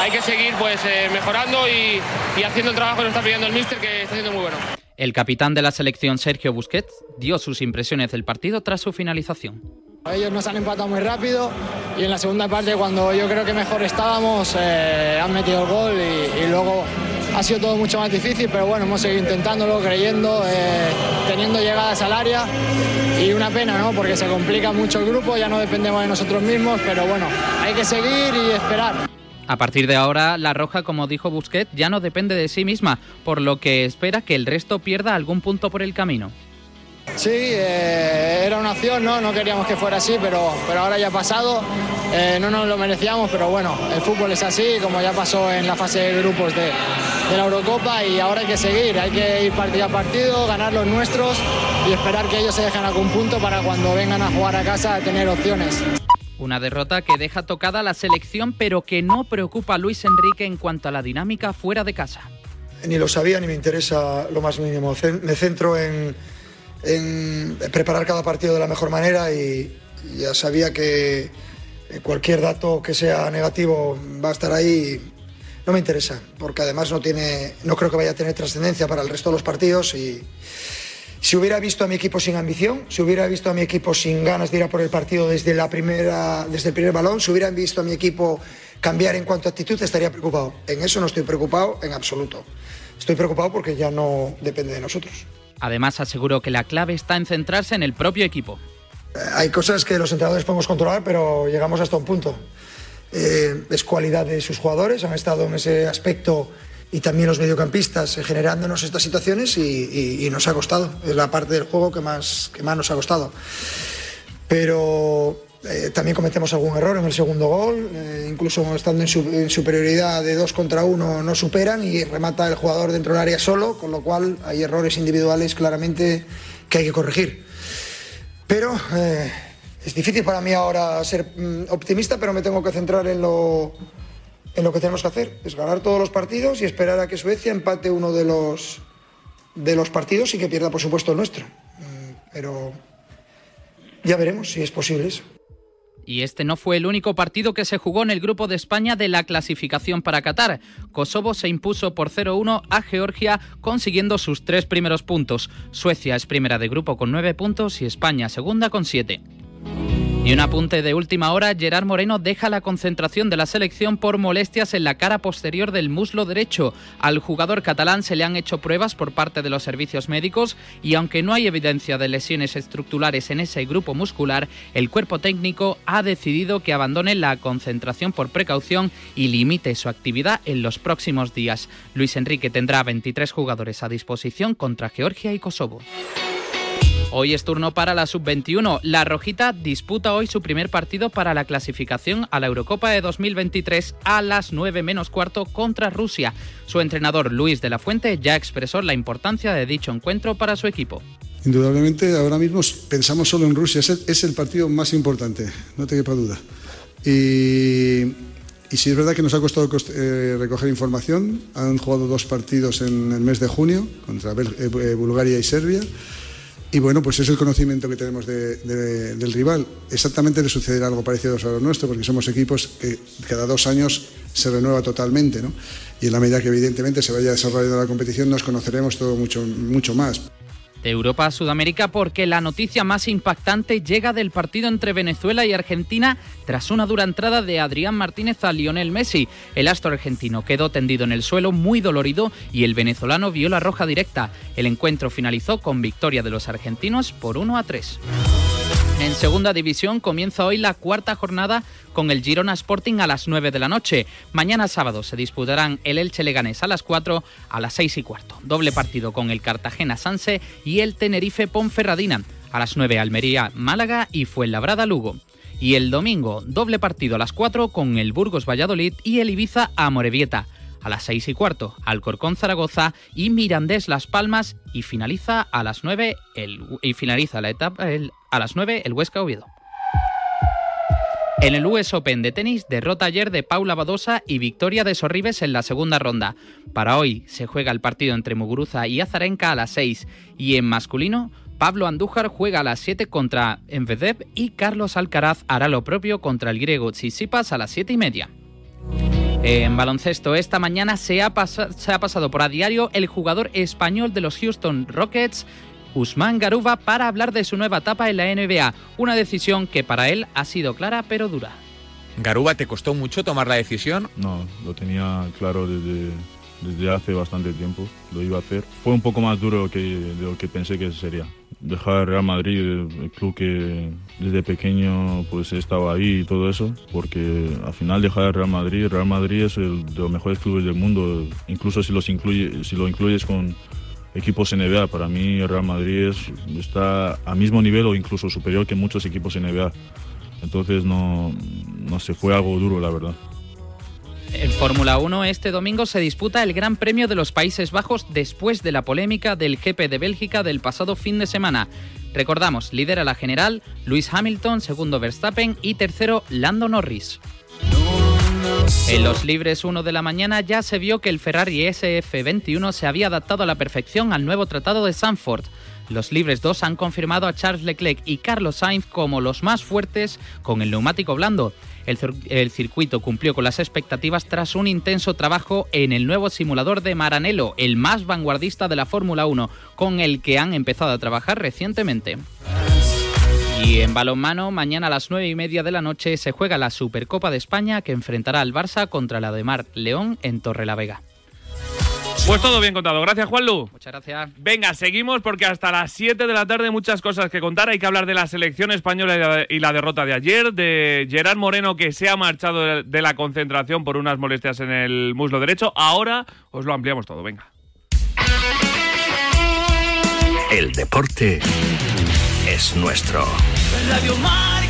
hay que seguir pues eh, mejorando y, y haciendo el trabajo que nos está pidiendo el míster que está haciendo muy bueno. El capitán de la selección, Sergio Busquets, dio sus impresiones del partido tras su finalización. Ellos nos han empatado muy rápido y en la segunda parte cuando yo creo que mejor estábamos eh, han metido el gol y, y luego ha sido todo mucho más difícil, pero bueno, hemos seguido intentándolo, creyendo, eh, teniendo llegadas al área y una pena, ¿no? Porque se complica mucho el grupo, ya no dependemos de nosotros mismos, pero bueno, hay que seguir y esperar. A partir de ahora, la Roja, como dijo Busquets, ya no depende de sí misma, por lo que espera que el resto pierda algún punto por el camino. Sí, eh, era una opción, ¿no? No queríamos que fuera así, pero, pero ahora ya ha pasado. Eh, no nos lo merecíamos, pero bueno, el fútbol es así, como ya pasó en la fase de grupos de, de la Eurocopa y ahora hay que seguir, hay que ir partido a partido, ganar los nuestros y esperar que ellos se dejen algún punto para cuando vengan a jugar a casa tener opciones. Una derrota que deja tocada la selección, pero que no preocupa a Luis Enrique en cuanto a la dinámica fuera de casa. Ni lo sabía ni me interesa lo más mínimo. Me centro en, en preparar cada partido de la mejor manera y ya sabía que cualquier dato que sea negativo va a estar ahí. No me interesa, porque además no tiene, no creo que vaya a tener trascendencia para el resto de los partidos y si hubiera visto a mi equipo sin ambición, si hubiera visto a mi equipo sin ganas de ir a por el partido desde la primera, desde el primer balón, si hubieran visto a mi equipo cambiar en cuanto a actitud, estaría preocupado. En eso no estoy preocupado en absoluto. Estoy preocupado porque ya no depende de nosotros. Además, aseguró que la clave está en centrarse en el propio equipo. Hay cosas que los entrenadores podemos controlar, pero llegamos hasta un punto. Eh, es cualidad de sus jugadores, han estado en ese aspecto y también los mediocampistas eh, generándonos estas situaciones y, y- y nos ha costado. Es la parte del juego que más, que más nos ha costado. Pero eh, también cometemos algún error en el segundo gol, eh, incluso estando en, su- en superioridad de dos contra uno no superan y remata el jugador dentro del área solo, con lo cual hay errores individuales claramente que hay que corregir. Pero eh, es difícil para mí ahora ser mm, optimista, pero me tengo que centrar en lo, en lo que tenemos que hacer. Es ganar todos los partidos y esperar a que Suecia empate uno de los, de los partidos y que pierda, por supuesto, el nuestro. Mm, Pero ya veremos si es posible eso. Y este no fue el único partido que se jugó en el grupo de España de la clasificación para Qatar. Kosovo se impuso por 0-1 a Georgia, consiguiendo sus tres primeros puntos. Suecia es primera de grupo con nueve puntos y España segunda con siete. Y un apunte de última hora, Gerard Moreno deja la concentración de la selección por molestias en la cara posterior del muslo derecho. Al jugador catalán se le han hecho pruebas por parte de los servicios médicos y aunque no hay evidencia de lesiones estructurales en ese grupo muscular, el cuerpo técnico ha decidido que abandone la concentración por precaución y limite su actividad en los próximos días. Luis Enrique tendrá 23 jugadores a disposición contra Georgia y Kosovo. Hoy es turno para la sub-21. La Rojita disputa hoy su primer partido para la clasificación a la Eurocopa de 2023 a las 9 menos cuarto contra Rusia. Su entrenador Luis de la Fuente ya expresó la importancia de dicho encuentro para su equipo. Indudablemente, ahora mismo pensamos solo en Rusia. Es el, partido más importante, no te quepa duda. Y, y sí es verdad que nos ha costado cost- eh, recoger información. Han jugado dos partidos en el mes de junio contra eh, Bulgaria y Serbia. Y bueno, pues es el conocimiento que tenemos de- de- del rival. Exactamente le sucederá algo parecido a lo nuestro, porque somos equipos que cada dos años se renueva totalmente, ¿no? Y en la medida que evidentemente se vaya desarrollando la competición, nos conoceremos todo mucho, mucho más. De Europa a Sudamérica porque la noticia más impactante llega del partido entre Venezuela y Argentina tras una dura entrada de Adrián Martínez a Lionel Messi. El astro argentino quedó tendido en el suelo muy dolorido y el venezolano vio la roja directa. El encuentro finalizó con victoria de los argentinos por 1 a 3. En segunda división comienza hoy la cuarta jornada con el Girona Sporting a las 9 de la noche. Mañana sábado se disputarán el Elche Leganés a las 4, a las 6 y cuarto. Doble partido con el Cartagena Sanse y el Tenerife Ponferradina. A las 9 Almería Málaga y Fuenlabrada Lugo. Y el domingo, doble partido a las 4 con el Burgos Valladolid y el Ibiza Amorebieta a las 6 y cuarto, Alcorcón Zaragoza y Mirandés Las Palmas y finaliza a las 9 el, y finaliza la etapa a las 9 el Huesca Oviedo. En el US Open de tenis, derrota ayer de Paula Badosa y victoria de Sorribes en la segunda ronda. Para hoy se juega el partido entre Muguruza y Azarenka a las 6 y en masculino Pablo Andújar juega a las 7 contra Envedev y Carlos Alcaraz hará lo propio contra el griego Tsitsipas a las 7 y media. En baloncesto, esta mañana se ha, se ha, pasado por a diario el jugador español de los Houston Rockets, Usman Garuba, para hablar de su nueva etapa en la NBA, una decisión que para él ha sido clara pero dura. Garuba, ¿te costó mucho tomar la decisión? No, lo tenía claro desde, desde hace bastante tiempo, lo iba a hacer. Fue un poco más duro que, de lo que pensé que sería. Dejar Real Madrid, el club que desde pequeño pues he estado ahí y todo eso, porque al final dejar Real Madrid, Real Madrid es el de los mejores clubes del mundo, incluso si, los incluye, si lo incluyes con equipos NBA, para mí Real Madrid está a mismo nivel o incluso superior que muchos equipos NBA. Entonces no, no se fue algo duro, la verdad. En Fórmula 1 este domingo se disputa el Gran Premio de los Países Bajos después de la polémica del GP de Bélgica del pasado fin de semana. Recordamos, lidera la general Luis Hamilton, segundo Verstappen y tercero Lando Norris. En los libres 1 de la mañana ya se vio que el Ferrari SF21 se había adaptado a la perfección al nuevo tratado de Sanford. Los libres 2 han confirmado a Charles Leclerc y Carlos Sainz como los más fuertes con el neumático blando. El, circuito cumplió con las expectativas tras un intenso trabajo en el nuevo simulador de Maranello, el más vanguardista de la Fórmula 1, con el que han empezado a trabajar recientemente. Y en balonmano, mañana a las 9 y media de la noche se juega la Supercopa de España que enfrentará al Barça contra la de Mar León en Torrelavega. Pues todo bien contado. Gracias, Juanlu. Muchas gracias. Venga, seguimos porque hasta las 7 de la tarde muchas cosas que contar. Hay que hablar de la selección española y la derrota de ayer, de Gerard Moreno que se ha marchado de la concentración por unas molestias en el muslo derecho. Ahora os lo ampliamos todo. Venga. El deporte es nuestro. Radio Marca.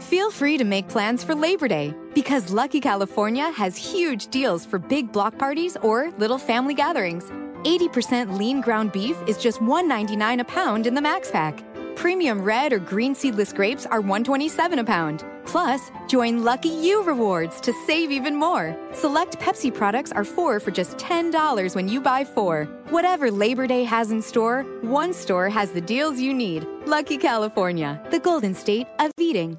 Feel free to make plans for Labor Day because Lucky California has huge deals for big block parties or little family gatherings. 80% lean ground beef is just $1.99 a pound in the Max Pack. Premium red or green seedless grapes are $1.27 a pound. Plus, join Lucky You Rewards to save even more. Select Pepsi products are four for just $10 when you buy four. Whatever Labor Day has in store, one store has the deals you need. Lucky California, the golden state of eating.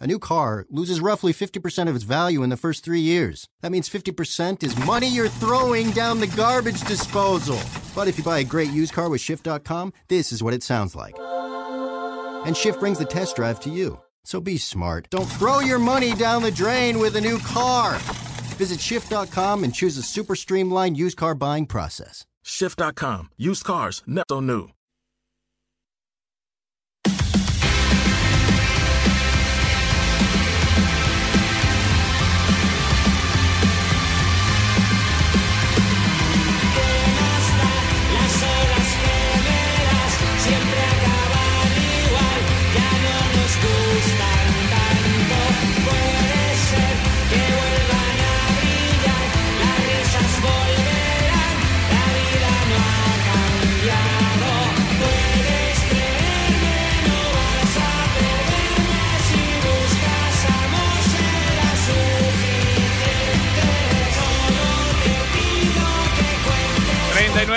A new car loses roughly 50% of its value in the first three years. That means 50% is money you're throwing down the garbage disposal. But if you buy a great used car with Shift.com, this is what it sounds like. And Shift brings the test drive to you. So be smart. Don't throw your money down the drain with a new car. Visit Shift.com and choose a super streamlined used car buying process. Shift.com. Used cars, not so new.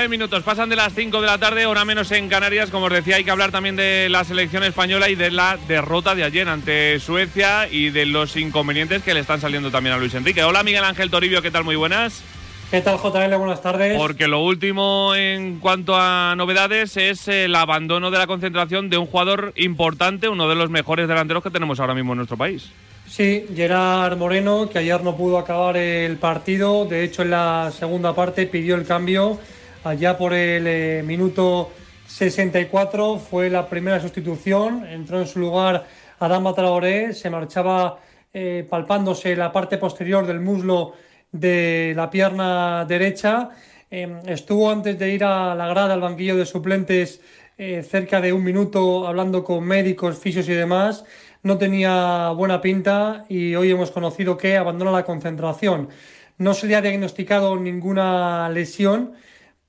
minutos, pasan de las 5 de la tarde, hora menos en Canarias. Como os decía, hay que hablar también de la selección española y de la derrota de ayer ante Suecia y de los inconvenientes que le están saliendo también a Luis Enrique. Hola Miguel Ángel Toribio, ¿qué tal? Muy buenas. ¿Qué tal, JL? Buenas tardes. Porque lo último en cuanto a novedades es el abandono de la concentración de un jugador importante, uno de los mejores delanteros que tenemos ahora mismo en nuestro país. Sí, Gerard Moreno, que ayer no pudo acabar el partido, de hecho en la segunda parte pidió el cambio Allá por el eh, minuto 64 fue la primera sustitución. Entró en su lugar Adama Traoré. Se marchaba eh, palpándose la parte posterior del muslo de la pierna derecha. Eh, estuvo antes de ir a la grada, al banquillo de suplentes, cerca de un minuto hablando con médicos, fisios y demás. No tenía buena pinta y hoy hemos conocido que abandona la concentración. No se le ha diagnosticado ninguna lesión,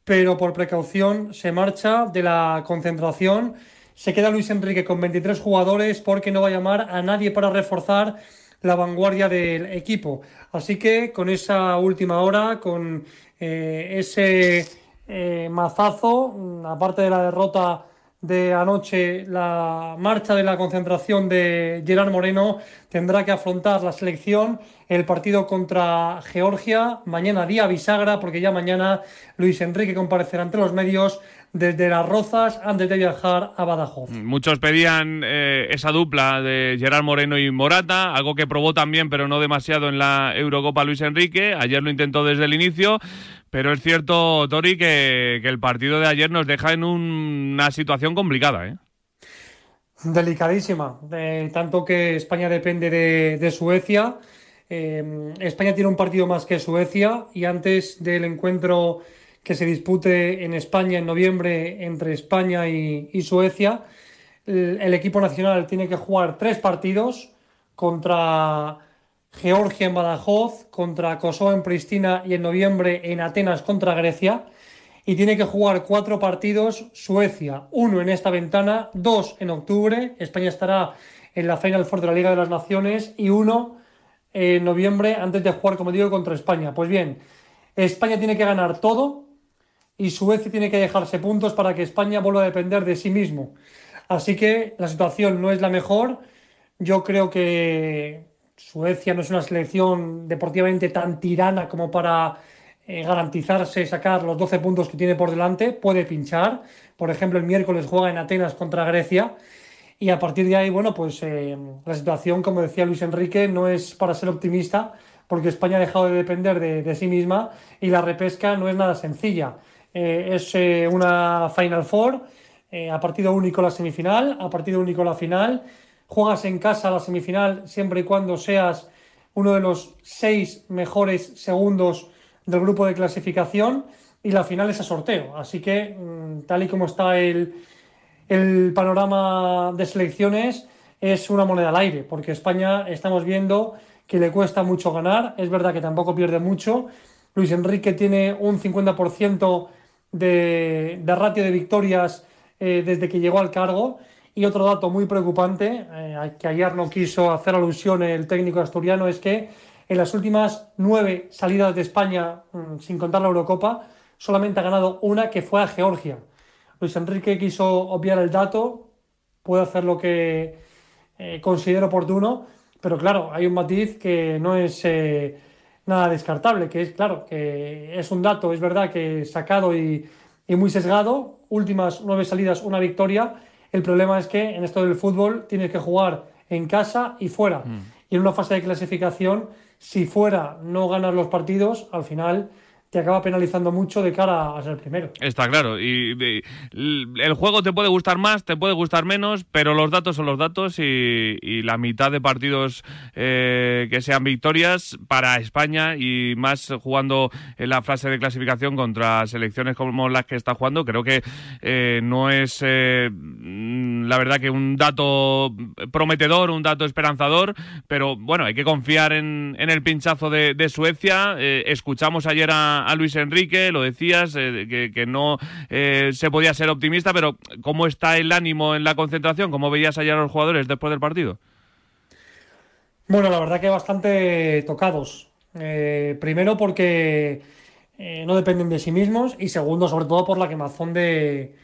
pero por precaución se marcha de la concentración. Se queda Luis Enrique con 23 jugadores porque no va a llamar a nadie para reforzar la vanguardia del equipo. Así que con esa última hora, con eh, ese eh, mazazo, mm, aparte de la derrota de anoche, la marcha de la concentración de Gerard Moreno tendrá que afrontar la selección, el partido contra Georgia, mañana día bisagra, porque ya mañana Luis Enrique comparecerá ante los medios desde Las Rozas antes de viajar a Badajoz. Muchos pedían eh, esa dupla de Gerard Moreno y Morata, algo que probó también, pero no demasiado en la Eurocopa Luis Enrique. Ayer lo intentó desde el inicio, pero es cierto, Tori, que, que el partido de ayer nos deja en un- una situación complicada. ¿eh? Delicadísima, eh, tanto que España depende de, de Suecia. Eh, España tiene un partido más que Suecia y antes del encuentro que se dispute en España en noviembre entre España y, Suecia, el, el equipo nacional tiene que jugar tres partidos contra Georgia en Badajoz, contra Kosovo en Pristina y en noviembre en Atenas contra Grecia. Y tiene que jugar cuatro partidos Suecia, uno en esta ventana, dos en octubre, España estará en la Final Four de la Liga de las Naciones y uno en noviembre antes de jugar, como digo, contra España. Pues bien, España tiene que ganar todo y Suecia tiene que dejarse puntos para que España vuelva a depender de sí mismo. Así que la situación no es la mejor. Yo creo que Suecia no es una selección deportivamente tan tirana como para eh, garantizarse sacar los 12 puntos que tiene por delante. Puede pinchar. Por ejemplo, el miércoles juega en Atenas contra Grecia. Y a partir de ahí, bueno, pues eh, la situación, como decía Luis Enrique, no es para ser optimista, porque España ha dejado de depender de, de sí misma y la repesca no es nada sencilla. Eh, es eh, una Final Four, eh, a partido único la semifinal, a partido único la final. Juegas en casa la semifinal siempre y cuando seas uno de los seis mejores segundos del grupo de clasificación y la final es a sorteo. Así que, mm, tal y como está el, el panorama de selecciones, es una moneda al aire, porque España estamos viendo que le cuesta mucho ganar. Es verdad que tampoco pierde mucho. Luis Enrique tiene un 50% de, ratio de victorias eh, desde que llegó al cargo. Y otro dato muy preocupante, eh, que ayer no quiso hacer alusión el técnico asturiano, es que en las últimas nueve salidas de España, mm, sin contar la Eurocopa, solamente ha ganado una que fue a Georgia. Luis Enrique quiso obviar el dato, puede hacer lo que eh, considere oportuno, pero claro, hay un matiz que no es eh, nada descartable, que es claro, que es un dato, es verdad que sacado y, y muy sesgado, últimas nueve salidas, una victoria. El problema es que en esto del fútbol tienes que jugar en casa y fuera. Y en una fase de clasificación, si fuera no ganas los partidos, al final te acaba penalizando mucho de cara a ser primero. Está claro. Y, el juego te puede gustar más, te puede gustar menos, pero los datos son los datos y, la mitad de partidos eh, que sean victorias para España y más jugando en la fase de clasificación contra selecciones como las que está jugando, creo que eh, no es eh, la verdad que un dato prometedor, un dato esperanzador, pero bueno, hay que confiar en, el pinchazo de, Suecia. Escuchamos ayer a a Luis Enrique, lo decías, eh, que, no eh, se podía ser optimista, pero ¿cómo está el ánimo en la concentración? ¿Cómo veías ayer a los jugadores después del partido? Bueno, la verdad que bastante tocados. Eh, primero porque no dependen de sí mismos y segundo, sobre todo, por la quemazón de,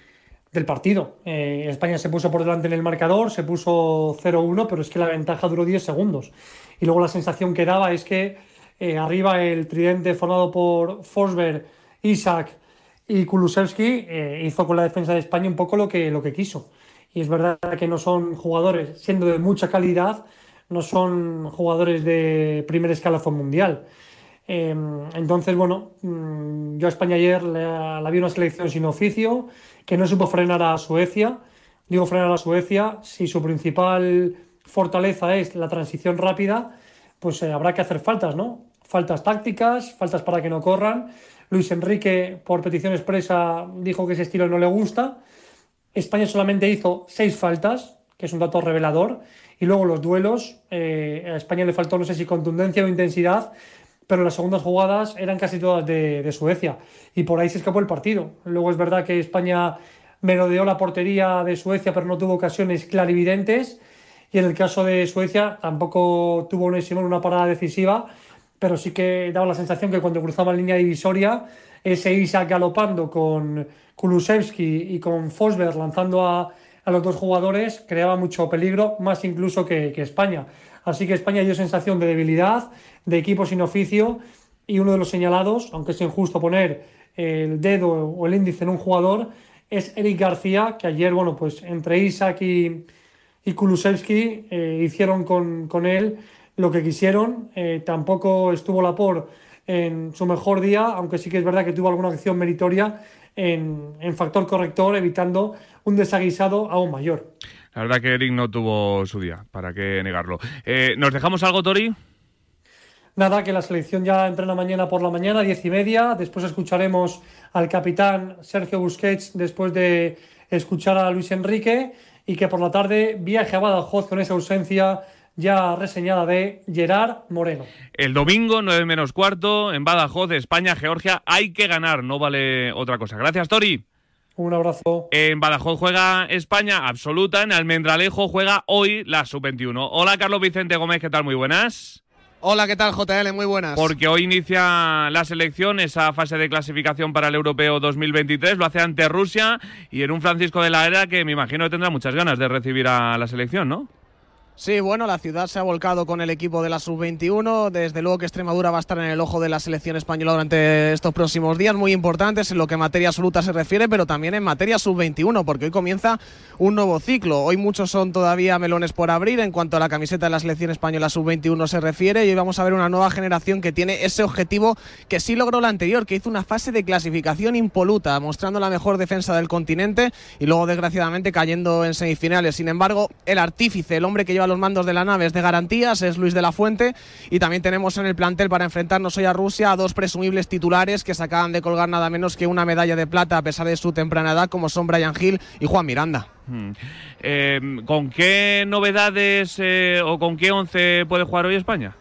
del partido. España se puso por delante en el marcador, se puso 0-1, pero es que la ventaja duró 10 segundos. Y luego la sensación que daba es que eh, arriba el tridente formado por Forsberg, Isaac y Kulusevski eh, hizo con la defensa de España un poco lo que, lo que quiso. Y es verdad que no son jugadores, siendo de mucha calidad, no son jugadores de primer escalafón mundial. Eh, entonces, bueno, yo a España ayer la, la vi una selección sin oficio, que no supo frenar a Suecia. Digo frenar a Suecia, si su principal fortaleza es la transición rápida, pues eh, habrá que hacer faltas, ¿no? Faltas tácticas, faltas para que no corran. Luis Enrique, por petición expresa, dijo que ese estilo no le gusta. España solamente hizo seis faltas, que es un dato revelador. Y luego los duelos, eh, a España le faltó no sé si contundencia o intensidad, pero las segundas jugadas eran casi todas de, de Suecia. Y por ahí se escapó el partido. Luego es verdad que España merodeó la portería de Suecia, pero no tuvo ocasiones clarividentes. Y en el caso de Suecia tampoco tuvo Simón una parada decisiva, pero sí que daba la sensación que cuando cruzaba línea divisoria, ese Isaac galopando con Kulusevski y con Fosberg lanzando a, a, los dos jugadores creaba mucho peligro, más incluso que, que España. Así que España dio sensación de debilidad, de equipo sin oficio y uno de los señalados, aunque es injusto poner el dedo o el índice en un jugador, es Eric García, que ayer, bueno, pues entre Isaac y, y Kulusevski eh, hicieron con, con, él lo que quisieron. Eh, tampoco estuvo Lapor en su mejor día, aunque sí que es verdad que tuvo alguna acción meritoria en, en factor corrector, evitando un desaguisado aún mayor. La verdad que Eric no tuvo su día, para qué negarlo. Eh, ¿Nos dejamos algo, Tori? Nada, que la selección ya entrena mañana por la mañana, diez y media. Después escucharemos al capitán Sergio Busquets después de escuchar a Luis Enrique y que por la tarde viaje a Badajoz con esa ausencia ya reseñada de Gerard Moreno. El domingo, 9 menos cuarto, en Badajoz, España, Georgia, hay que ganar, no vale otra cosa. Gracias, Tori. Un abrazo. En Badajoz juega España absoluta, en Almendralejo juega hoy la sub-21. Hola, Carlos Vicente Gómez, ¿qué tal? Muy buenas. Hola, ¿qué tal, JL? Muy buenas. Porque hoy inicia la selección, esa fase de clasificación para el Europeo 2023. Lo hace ante Rusia y en un Francisco de la Era que me imagino que tendrá muchas ganas de recibir a la selección, ¿no? Sí, bueno, la ciudad se ha volcado con el equipo de la sub-21. Desde luego que Extremadura va a estar en el ojo de la selección española durante estos próximos días, muy importantes en lo que materia absoluta se refiere, pero también en materia sub-21, porque hoy comienza un nuevo ciclo. Hoy muchos son todavía melones por abrir en cuanto a la camiseta de la selección española sub-21 se refiere, y hoy vamos a ver una nueva generación que tiene ese objetivo que sí logró la anterior, que hizo una fase de clasificación impoluta, mostrando la mejor defensa del continente y luego, desgraciadamente, cayendo en semifinales. Sin embargo, el artífice, el hombre que lleva los mandos de la nave es de garantías, es Luis de la Fuente y también tenemos en el plantel para enfrentarnos hoy a Rusia a dos presumibles titulares que se acaban de colgar nada menos que una medalla de plata a pesar de su temprana edad como son Brian Hill y Juan Miranda. Hmm. Eh, ¿Con qué novedades eh, o con qué once puede jugar hoy España?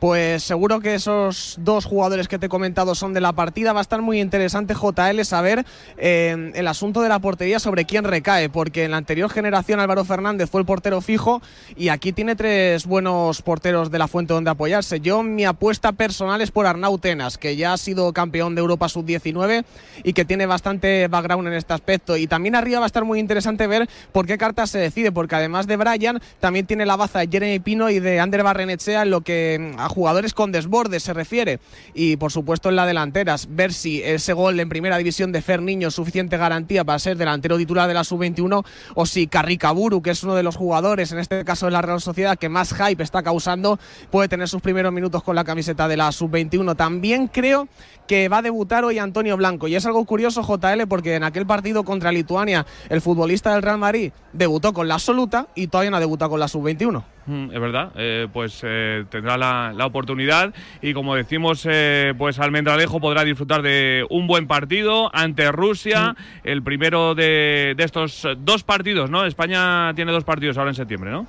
Pues seguro que esos dos jugadores que te he comentado son de la partida. Va a estar muy interesante, JL, saber eh, el asunto de la portería sobre quién recae, porque en la anterior generación Álvaro Fernández fue el portero fijo y aquí tiene tres buenos porteros de la fuente donde apoyarse. Yo, mi apuesta personal es por Arnau Tenas, que ya ha sido campeón de Europa Sub-19 y que tiene bastante background en este aspecto. Y también arriba va a estar muy interesante ver por qué carta se decide, porque además de Brian, también tiene la baza de Jeremy Pino y de Ander Barrenechea en lo que a jugadores con desborde se refiere. Y por supuesto en la delantera, ver si ese gol en primera división de Fer Niño es suficiente garantía para ser delantero titular de la Sub-21 o si Carricaburu, que es uno de los jugadores, en este caso de la Real Sociedad, que más hype está causando, puede tener sus primeros minutos con la camiseta de la Sub-21. También creo que va a debutar hoy Antonio Blanco. Y es algo curioso, JL, porque en aquel partido contra Lituania, el futbolista del Real Madrid debutó con la absoluta y todavía no ha debutado con la Sub-21. Mm, Es verdad, eh, pues eh, tendrá la, la oportunidad y como decimos, eh, pues Almendralejo podrá disfrutar de un buen partido ante Rusia, el primero de, de estos dos partidos, ¿no? España tiene dos partidos ahora en septiembre, ¿no?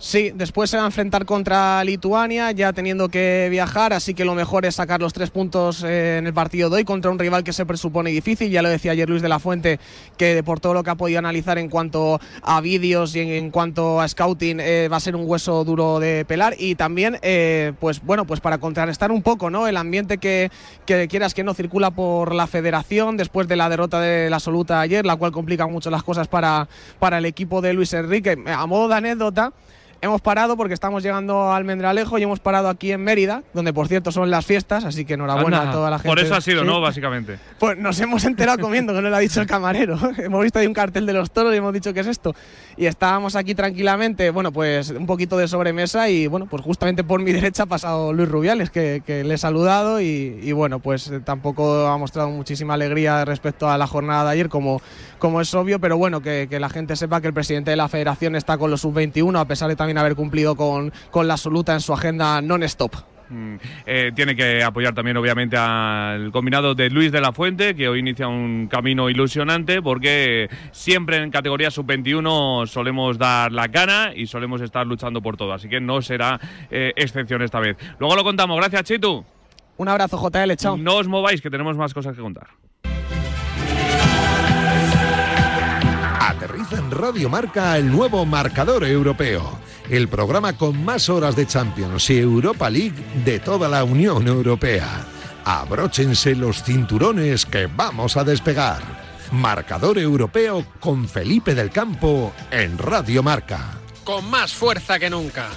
Sí, después se va a enfrentar contra Lituania, ya teniendo que viajar, así que lo mejor es sacar los tres puntos eh, en el partido de hoy contra un rival que se presupone difícil. Ya lo decía ayer Luis de la Fuente, que por todo lo que ha podido analizar en cuanto a vídeos y en, cuanto a scouting, eh, va a ser un hueso duro de pelar. Y también, eh, pues bueno, pues para contrarrestar un poco ¿no? el ambiente que, que quieras que no circula por la federación después de la derrota de la absoluta ayer, la cual complica mucho las cosas para, para el equipo de Luis Enrique. A modo de anécdota, Hemos parado porque estamos llegando a Almendralejo y hemos parado aquí en Mérida, donde por cierto son las fiestas, así que enhorabuena Anda, a toda la gente. Por eso ha sido, Sí. ¿no? Básicamente. Pues nos hemos enterado comiendo, que no lo ha dicho el camarero. [LAUGHS] hemos visto ahí un cartel de los toros y hemos dicho qué es esto. Y estábamos aquí tranquilamente, bueno, pues un poquito de sobremesa y bueno, pues justamente por mi derecha ha pasado Luis Rubiales, que, que le he saludado y, y, bueno, pues tampoco ha mostrado muchísima alegría respecto a la jornada de ayer, como, como es obvio, pero bueno, que, que la gente sepa que el presidente de la federación está con los sub-21, a pesar de también haber cumplido con, con la absoluta en su agenda non-stop. Mm, eh, tiene que apoyar también, obviamente, al combinado de Luis de la Fuente, que hoy inicia un camino ilusionante, porque siempre en categoría sub-21 solemos dar la cara y solemos estar luchando por todo. Así que no será eh, excepción esta vez. Luego lo contamos. Gracias, Chitu. Un abrazo, JL. Chao. No os mováis, que tenemos más cosas que contar. Aterriza en Radio Marca el nuevo marcador europeo, el programa con más horas de Champions y Europa League de toda la Unión Europea. Abróchense los cinturones que vamos a despegar. Marcador europeo con Felipe del Campo en Radio Marca. Con más fuerza que nunca.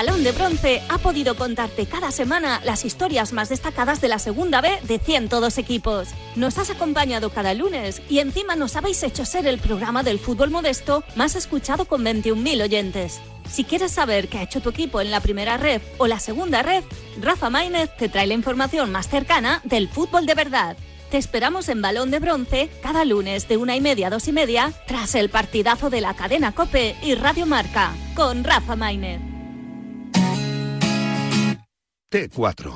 Balón de Bronce ha podido contarte cada semana las historias más destacadas de la segunda B de 102 equipos. Nos has acompañado cada lunes y encima nos habéis hecho ser el programa del fútbol modesto más escuchado con 21.000 oyentes. Si quieres saber qué ha hecho tu equipo en la primera red o la segunda red, Rafa Maínez te trae la información más cercana del fútbol de verdad. Te esperamos en Balón de Bronce cada lunes de una y media a dos y media tras el partidazo de la cadena Cope y Radio Marca con Rafa Maínez. T4.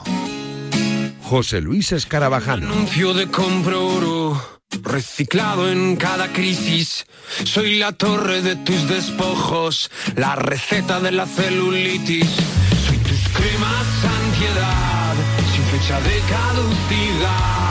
José Luis Escarabajano. Anuncio de compro oro, reciclado en cada crisis. Soy la torre de tus despojos, la receta de la celulitis. Soy tus cremas ansiedad, sin fecha de caducidad.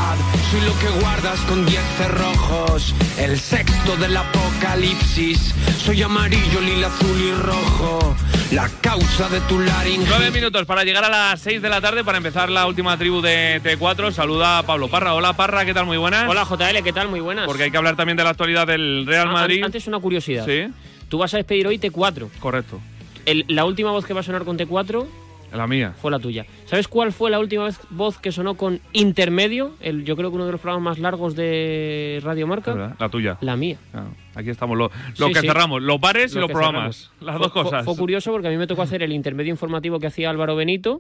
Soy lo que guardas con diez cerrojos, el sexto del apocalipsis. Soy amarillo, lila, azul y rojo, la causa de tu laringe. Nueve minutos para llegar a las seis de la tarde para empezar la última tribu de T4. Saluda a Pablo Parra. Hola Parra, ¿qué tal? Muy buenas. Hola JL, ¿qué tal? Muy buenas. Porque hay que hablar también de la actualidad del Real Ah, Madrid. an- Antes una curiosidad. Sí, Tú vas a despedir hoy T4. correcto. El- la última voz que va a sonar con T4 La mía. fue la tuya. ¿Sabes cuál fue la última vez voz que sonó con Intermedio? El, yo creo que uno de los programas más largos de Radio Marca. La tuya. La mía. Ah, aquí estamos, lo, lo Sí, que sí. cerramos, los bares y Lo los que programas. cerramos. Las Fue- dos fue- cosas. Fue, curioso porque a mí me tocó hacer el intermedio informativo que hacía Álvaro Benito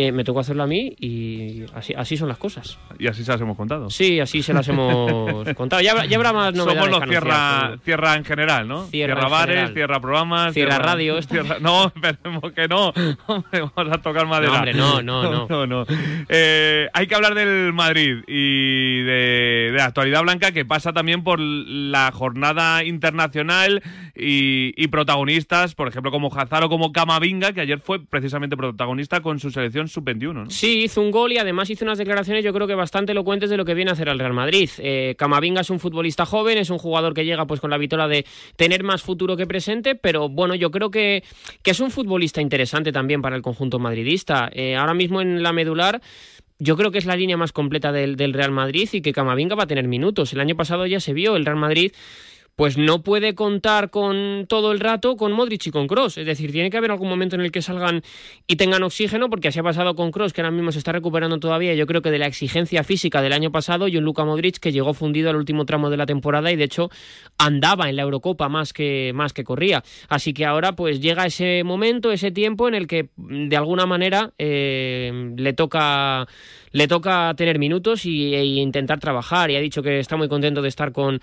eh, me tocó hacerlo a mí y así, así son las cosas. Y así se las hemos contado. Sí, así se las hemos [LAUGHS] contado. Ya, habrá- ya habrá más novedades. Somos los cierra, cierra en general, ¿no? Cierra bares, general. cierra programas. Cierra radios. cierra- no, [LAUGHS] esperemos que no. [LAUGHS] Hombre, vamos a tocar madera. No, hombre, no, no, no. no, no. Eh, hay que hablar del Madrid y de, de actualidad blanca que pasa también por la jornada internacional y, y protagonistas, por ejemplo, como Hazard o como Camavinga, que ayer fue precisamente protagonista con su selección sub-21, ¿no? Sí, hizo un gol y además hizo unas declaraciones yo creo que bastante elocuentes de lo que viene a hacer el Real Madrid. Eh, Camavinga es un futbolista joven, es un jugador que llega pues con la vitola de tener más futuro que presente, pero bueno, yo creo que, que es un futbolista interesante también para el conjunto madridista. Eh, ahora mismo en la medular... Yo creo que es la línea más completa del Real Madrid y que Camavinga va a tener minutos. El año pasado ya se vio, el Real Madrid pues no puede contar con todo el rato con Modric y con Cross. Es decir, tiene que haber algún momento en el que salgan y tengan oxígeno, porque así ha pasado con Cross, que ahora mismo se está recuperando todavía, yo creo que de la exigencia física del año pasado, y un Luka Modric que llegó fundido al último tramo de la temporada y de hecho andaba en la Eurocopa más que, más que corría. Así que ahora pues llega ese momento, ese tiempo en el que de alguna manera eh, le toca le toca tener minutos y, e intentar trabajar. Y ha dicho que está muy contento de estar con,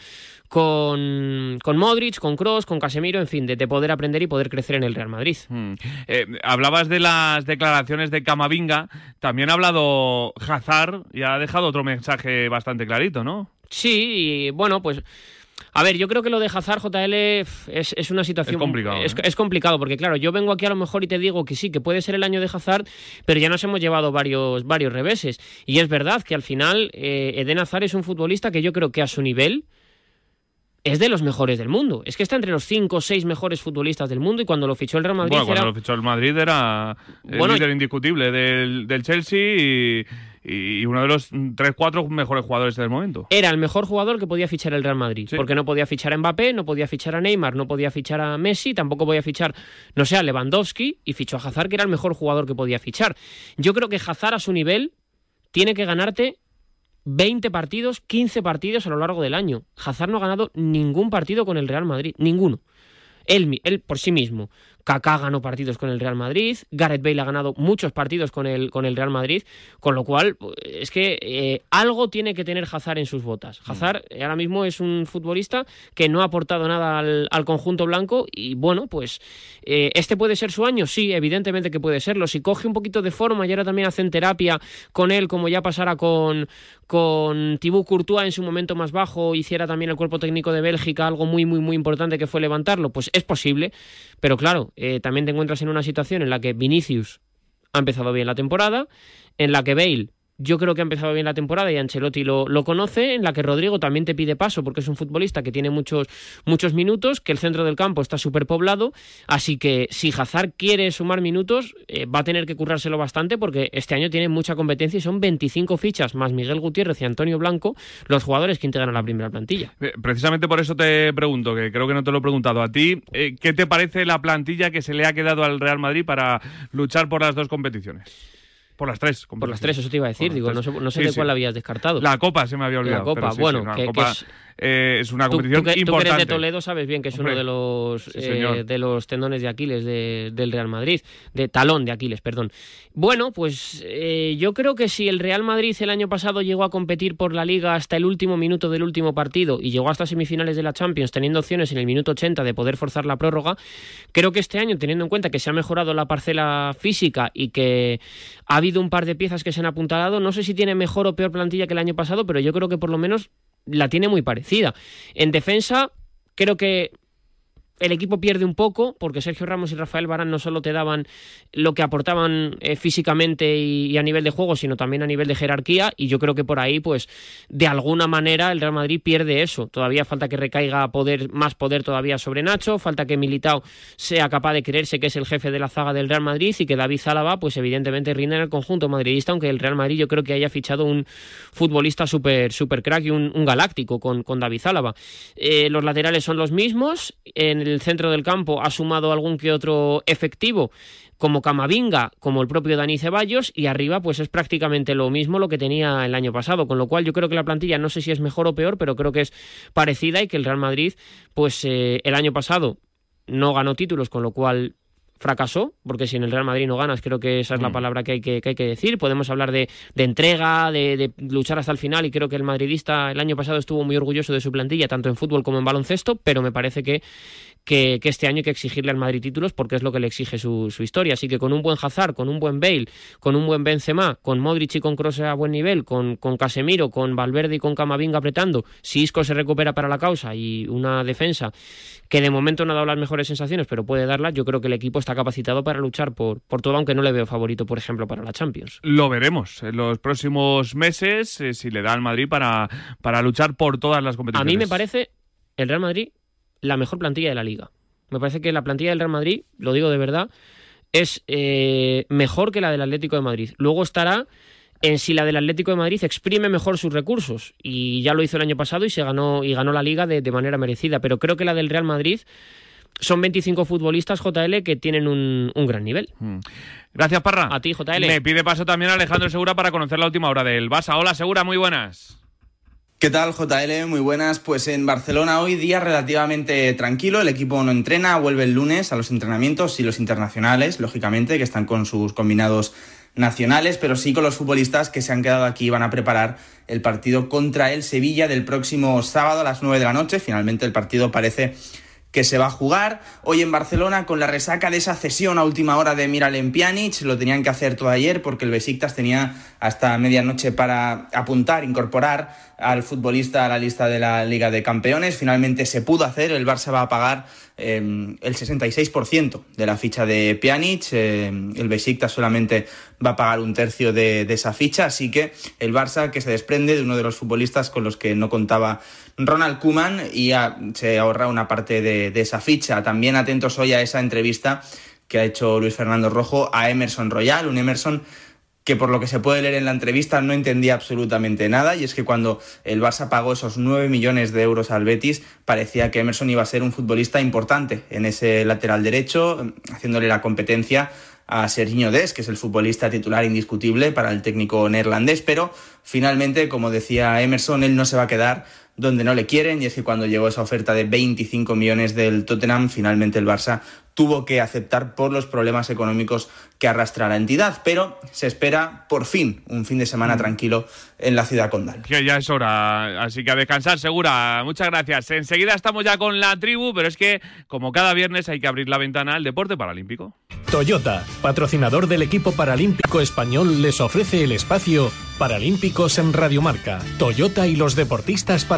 con, con Modric, con Cross, con Casemiro, en fin, de, de poder aprender y poder crecer en el Real Madrid. Mm. Eh, hablabas de las declaraciones de Camavinga, también ha hablado Hazard y ha dejado otro mensaje bastante clarito, ¿no? Sí, y bueno, pues. A ver, yo creo que lo de Hazard, JL, es, es una situación. Es complicado, Es, ¿eh? es complicado, porque claro, yo vengo aquí a lo mejor y te digo que sí, que puede ser el año de Hazard, pero ya nos hemos llevado varios, varios reveses. Y es verdad que al final eh, Eden Hazard es un futbolista que yo creo que a su nivel es de los mejores del mundo. Es que está entre los cinco o seis mejores futbolistas del mundo y cuando lo fichó el Real Madrid bueno, cuando era- lo fichó el Madrid era el Bueno, líder indiscutible del, del Chelsea y, y uno de los 3-4 mejores jugadores del momento. era el mejor jugador que podía fichar el Real Madrid. Porque no podía fichar a Mbappé, no podía fichar a Neymar, no podía fichar a Messi, tampoco podía fichar, no sé, a Lewandowski y fichó a Hazard, que era el mejor jugador que podía fichar. Yo creo que Hazard a su nivel tiene que ganarte 20 partidos, 15 partidos a lo largo del año. Hazard no ha ganado ningún partido con el Real Madrid, ninguno. Él, él por sí mismo. Kaká ganó partidos con el Real Madrid, Gareth Bale ha ganado muchos partidos con el, con el Real Madrid, con lo cual pues, es que eh, algo tiene que tener Hazard en sus botas. Hazard eh, ahora mismo es un futbolista que no ha aportado nada al, al conjunto blanco y bueno, pues eh, este puede ser su año, sí, evidentemente que puede serlo. Si coge un poquito de forma y ahora también hacen terapia con él, como ya pasara con, con Thibaut Courtois en su momento más bajo, hiciera también el cuerpo técnico de Bélgica algo muy, muy, muy importante que fue levantarlo, pues es posible, pero claro, eh, también te encuentras en una situación en la que Vinicius ha empezado bien la temporada, en la que Bale yo creo que ha empezado bien la temporada y Ancelotti lo, lo conoce, en la que Rodrigo también te pide paso porque es un futbolista que tiene muchos, muchos minutos, que el centro del campo está súper poblado, así que si Hazard quiere sumar minutos eh, va a tener que currárselo bastante porque este año tiene mucha competencia y son 25 fichas más Miguel Gutiérrez y Antonio Blanco los jugadores que integran a la primera plantilla. Eh, Precisamente por eso te pregunto, que creo que no te lo he preguntado a ti, eh, ¿qué te parece la plantilla que se le ha quedado al Real Madrid para luchar por las dos competiciones? Por las tres. Por las tres, eso te iba a decir, digo, no sé, no sé Sí, de sí. cuál habías descartado. La Copa se me había olvidado. La Copa, sí, sí, bueno, que, que Copa, es, eh, es una competición tú, que, tú que importante. eres de Toledo sabes bien que es Hombre, uno de los sí, eh, de los tendones de Aquiles de- del Real Madrid, de talón de Aquiles, perdón. Bueno, pues eh, yo creo que si el Real Madrid el año pasado llegó a competir por la Liga hasta el último minuto del último partido y llegó hasta semifinales de la Champions teniendo opciones en el minuto 80 de poder forzar la prórroga, creo que este año teniendo en cuenta que se ha mejorado la parcela física y que ha habido un par de piezas que se han apuntalado, no sé si tiene mejor o peor plantilla que el año pasado, pero yo creo que por lo menos la tiene muy parecida. En defensa, creo que el equipo pierde un poco porque Sergio Ramos y Rafael Barán no solo te daban lo que aportaban eh, físicamente y, a nivel de juego, sino también a nivel de jerarquía y yo creo que por ahí pues de alguna manera el Real Madrid pierde eso. Todavía falta que recaiga poder más poder todavía sobre Nacho, falta que Militao sea capaz de creerse que es el jefe de la zaga del Real Madrid y que David Zálava pues evidentemente rinda en el conjunto madridista, aunque el Real Madrid yo creo que haya fichado un futbolista súper super crack y un, galáctico con, con David Zálava. Eh, los laterales son los mismos, en el centro del campo ha sumado algún que otro efectivo como Camavinga, como el propio Dani Ceballos, y arriba pues es prácticamente lo mismo lo que tenía el año pasado, con lo cual yo creo que la plantilla no sé si es mejor o peor, pero creo que es parecida y que el Real Madrid pues eh, el año pasado no ganó títulos, con lo cual fracasó, porque si en el Real Madrid no ganas, creo que esa es la Mm. palabra que hay que, que hay que decir. Podemos hablar de, de entrega, de, de luchar hasta el final, y creo que el madridista el año pasado estuvo muy orgulloso de su plantilla, tanto en fútbol como en baloncesto, pero me parece que, que, que este año hay que exigirle al Madrid títulos porque es lo que le exige su, su historia. Así que con un buen Hazard, con un buen Bale, con un buen Benzema, con Modric y con Kroos a buen nivel, con, con Casemiro, con Valverde y con Camavinga apretando, si Isco se recupera para la causa y una defensa que de momento no ha dado las mejores sensaciones, pero puede darlas, yo creo que el equipo está capacitado para luchar por, por todo, aunque no le veo favorito, por ejemplo, para la Champions. Lo veremos en los próximos meses eh, si le da al Madrid para, para luchar por todas las A competiciones. mí me parece el Real Madrid la mejor plantilla de la liga. Me parece que la plantilla del Real Madrid, lo digo de verdad, es eh, mejor que la del Atlético de Madrid. Luego estará en si la del Atlético de Madrid exprime mejor sus recursos. Y ya lo hizo el año pasado y se ganó, y ganó la liga de, de manera merecida. Pero creo que la del Real Madrid son 25 futbolistas JL que tienen un, un gran nivel. Gracias, Parra. A ti, JL. Me pide paso también Alejandro Segura para conocer la última hora del Barça. Hola, Segura, muy buenas. ¿Qué tal, JL? Muy buenas. Pues en Barcelona hoy día relativamente tranquilo. El equipo no entrena, vuelve el lunes a los entrenamientos y los internacionales, lógicamente, que están con sus combinados nacionales, pero sí con los futbolistas que se han quedado aquí y van a preparar el partido contra el Sevilla del próximo sábado a las 9 de la noche. Finalmente el partido parece que se va a jugar hoy en Barcelona con la resaca de esa cesión a última hora de Miralem Pjanic. Lo tenían que hacer todo ayer porque el Besiktas tenía hasta medianoche para apuntar, incorporar al futbolista a la lista de la Liga de Campeones. Finalmente se pudo hacer. El Barça va a pagar eh, el 66% de la ficha de Pjanic. Eh, el Besiktas solamente va a pagar un tercio de, de esa ficha. Así que el Barça que se desprende de uno de los futbolistas con los que no contaba Ronald Koeman y se ahorra una parte de, de esa ficha. También atentos hoy a esa entrevista que ha hecho Luis Fernando Rojo a Emerson Royal, un Emerson que por lo que se puede leer en la entrevista no entendía absolutamente nada y es que cuando el Barça pagó esos 9 millones de euros al Betis parecía que Emerson iba a ser un futbolista importante en ese lateral derecho, haciéndole la competencia a Serginho Des, que es el futbolista titular indiscutible para el técnico neerlandés, pero finalmente, como decía Emerson, él no se va a quedar donde no le quieren y es que cuando llegó esa oferta de 25 millones del Tottenham, finalmente el Barça tuvo que aceptar por los problemas económicos que arrastra la entidad, pero se espera por fin un fin de semana tranquilo en la ciudad condal. Que ya es hora, así que a descansar, segura. Muchas gracias. Enseguida estamos ya con la tribu, pero es que, como cada viernes, hay que abrir la ventana al deporte paralímpico. Toyota, patrocinador del equipo paralímpico español, les ofrece el espacio Paralímpicos en Radiomarca. Toyota y los deportistas paralímpicos.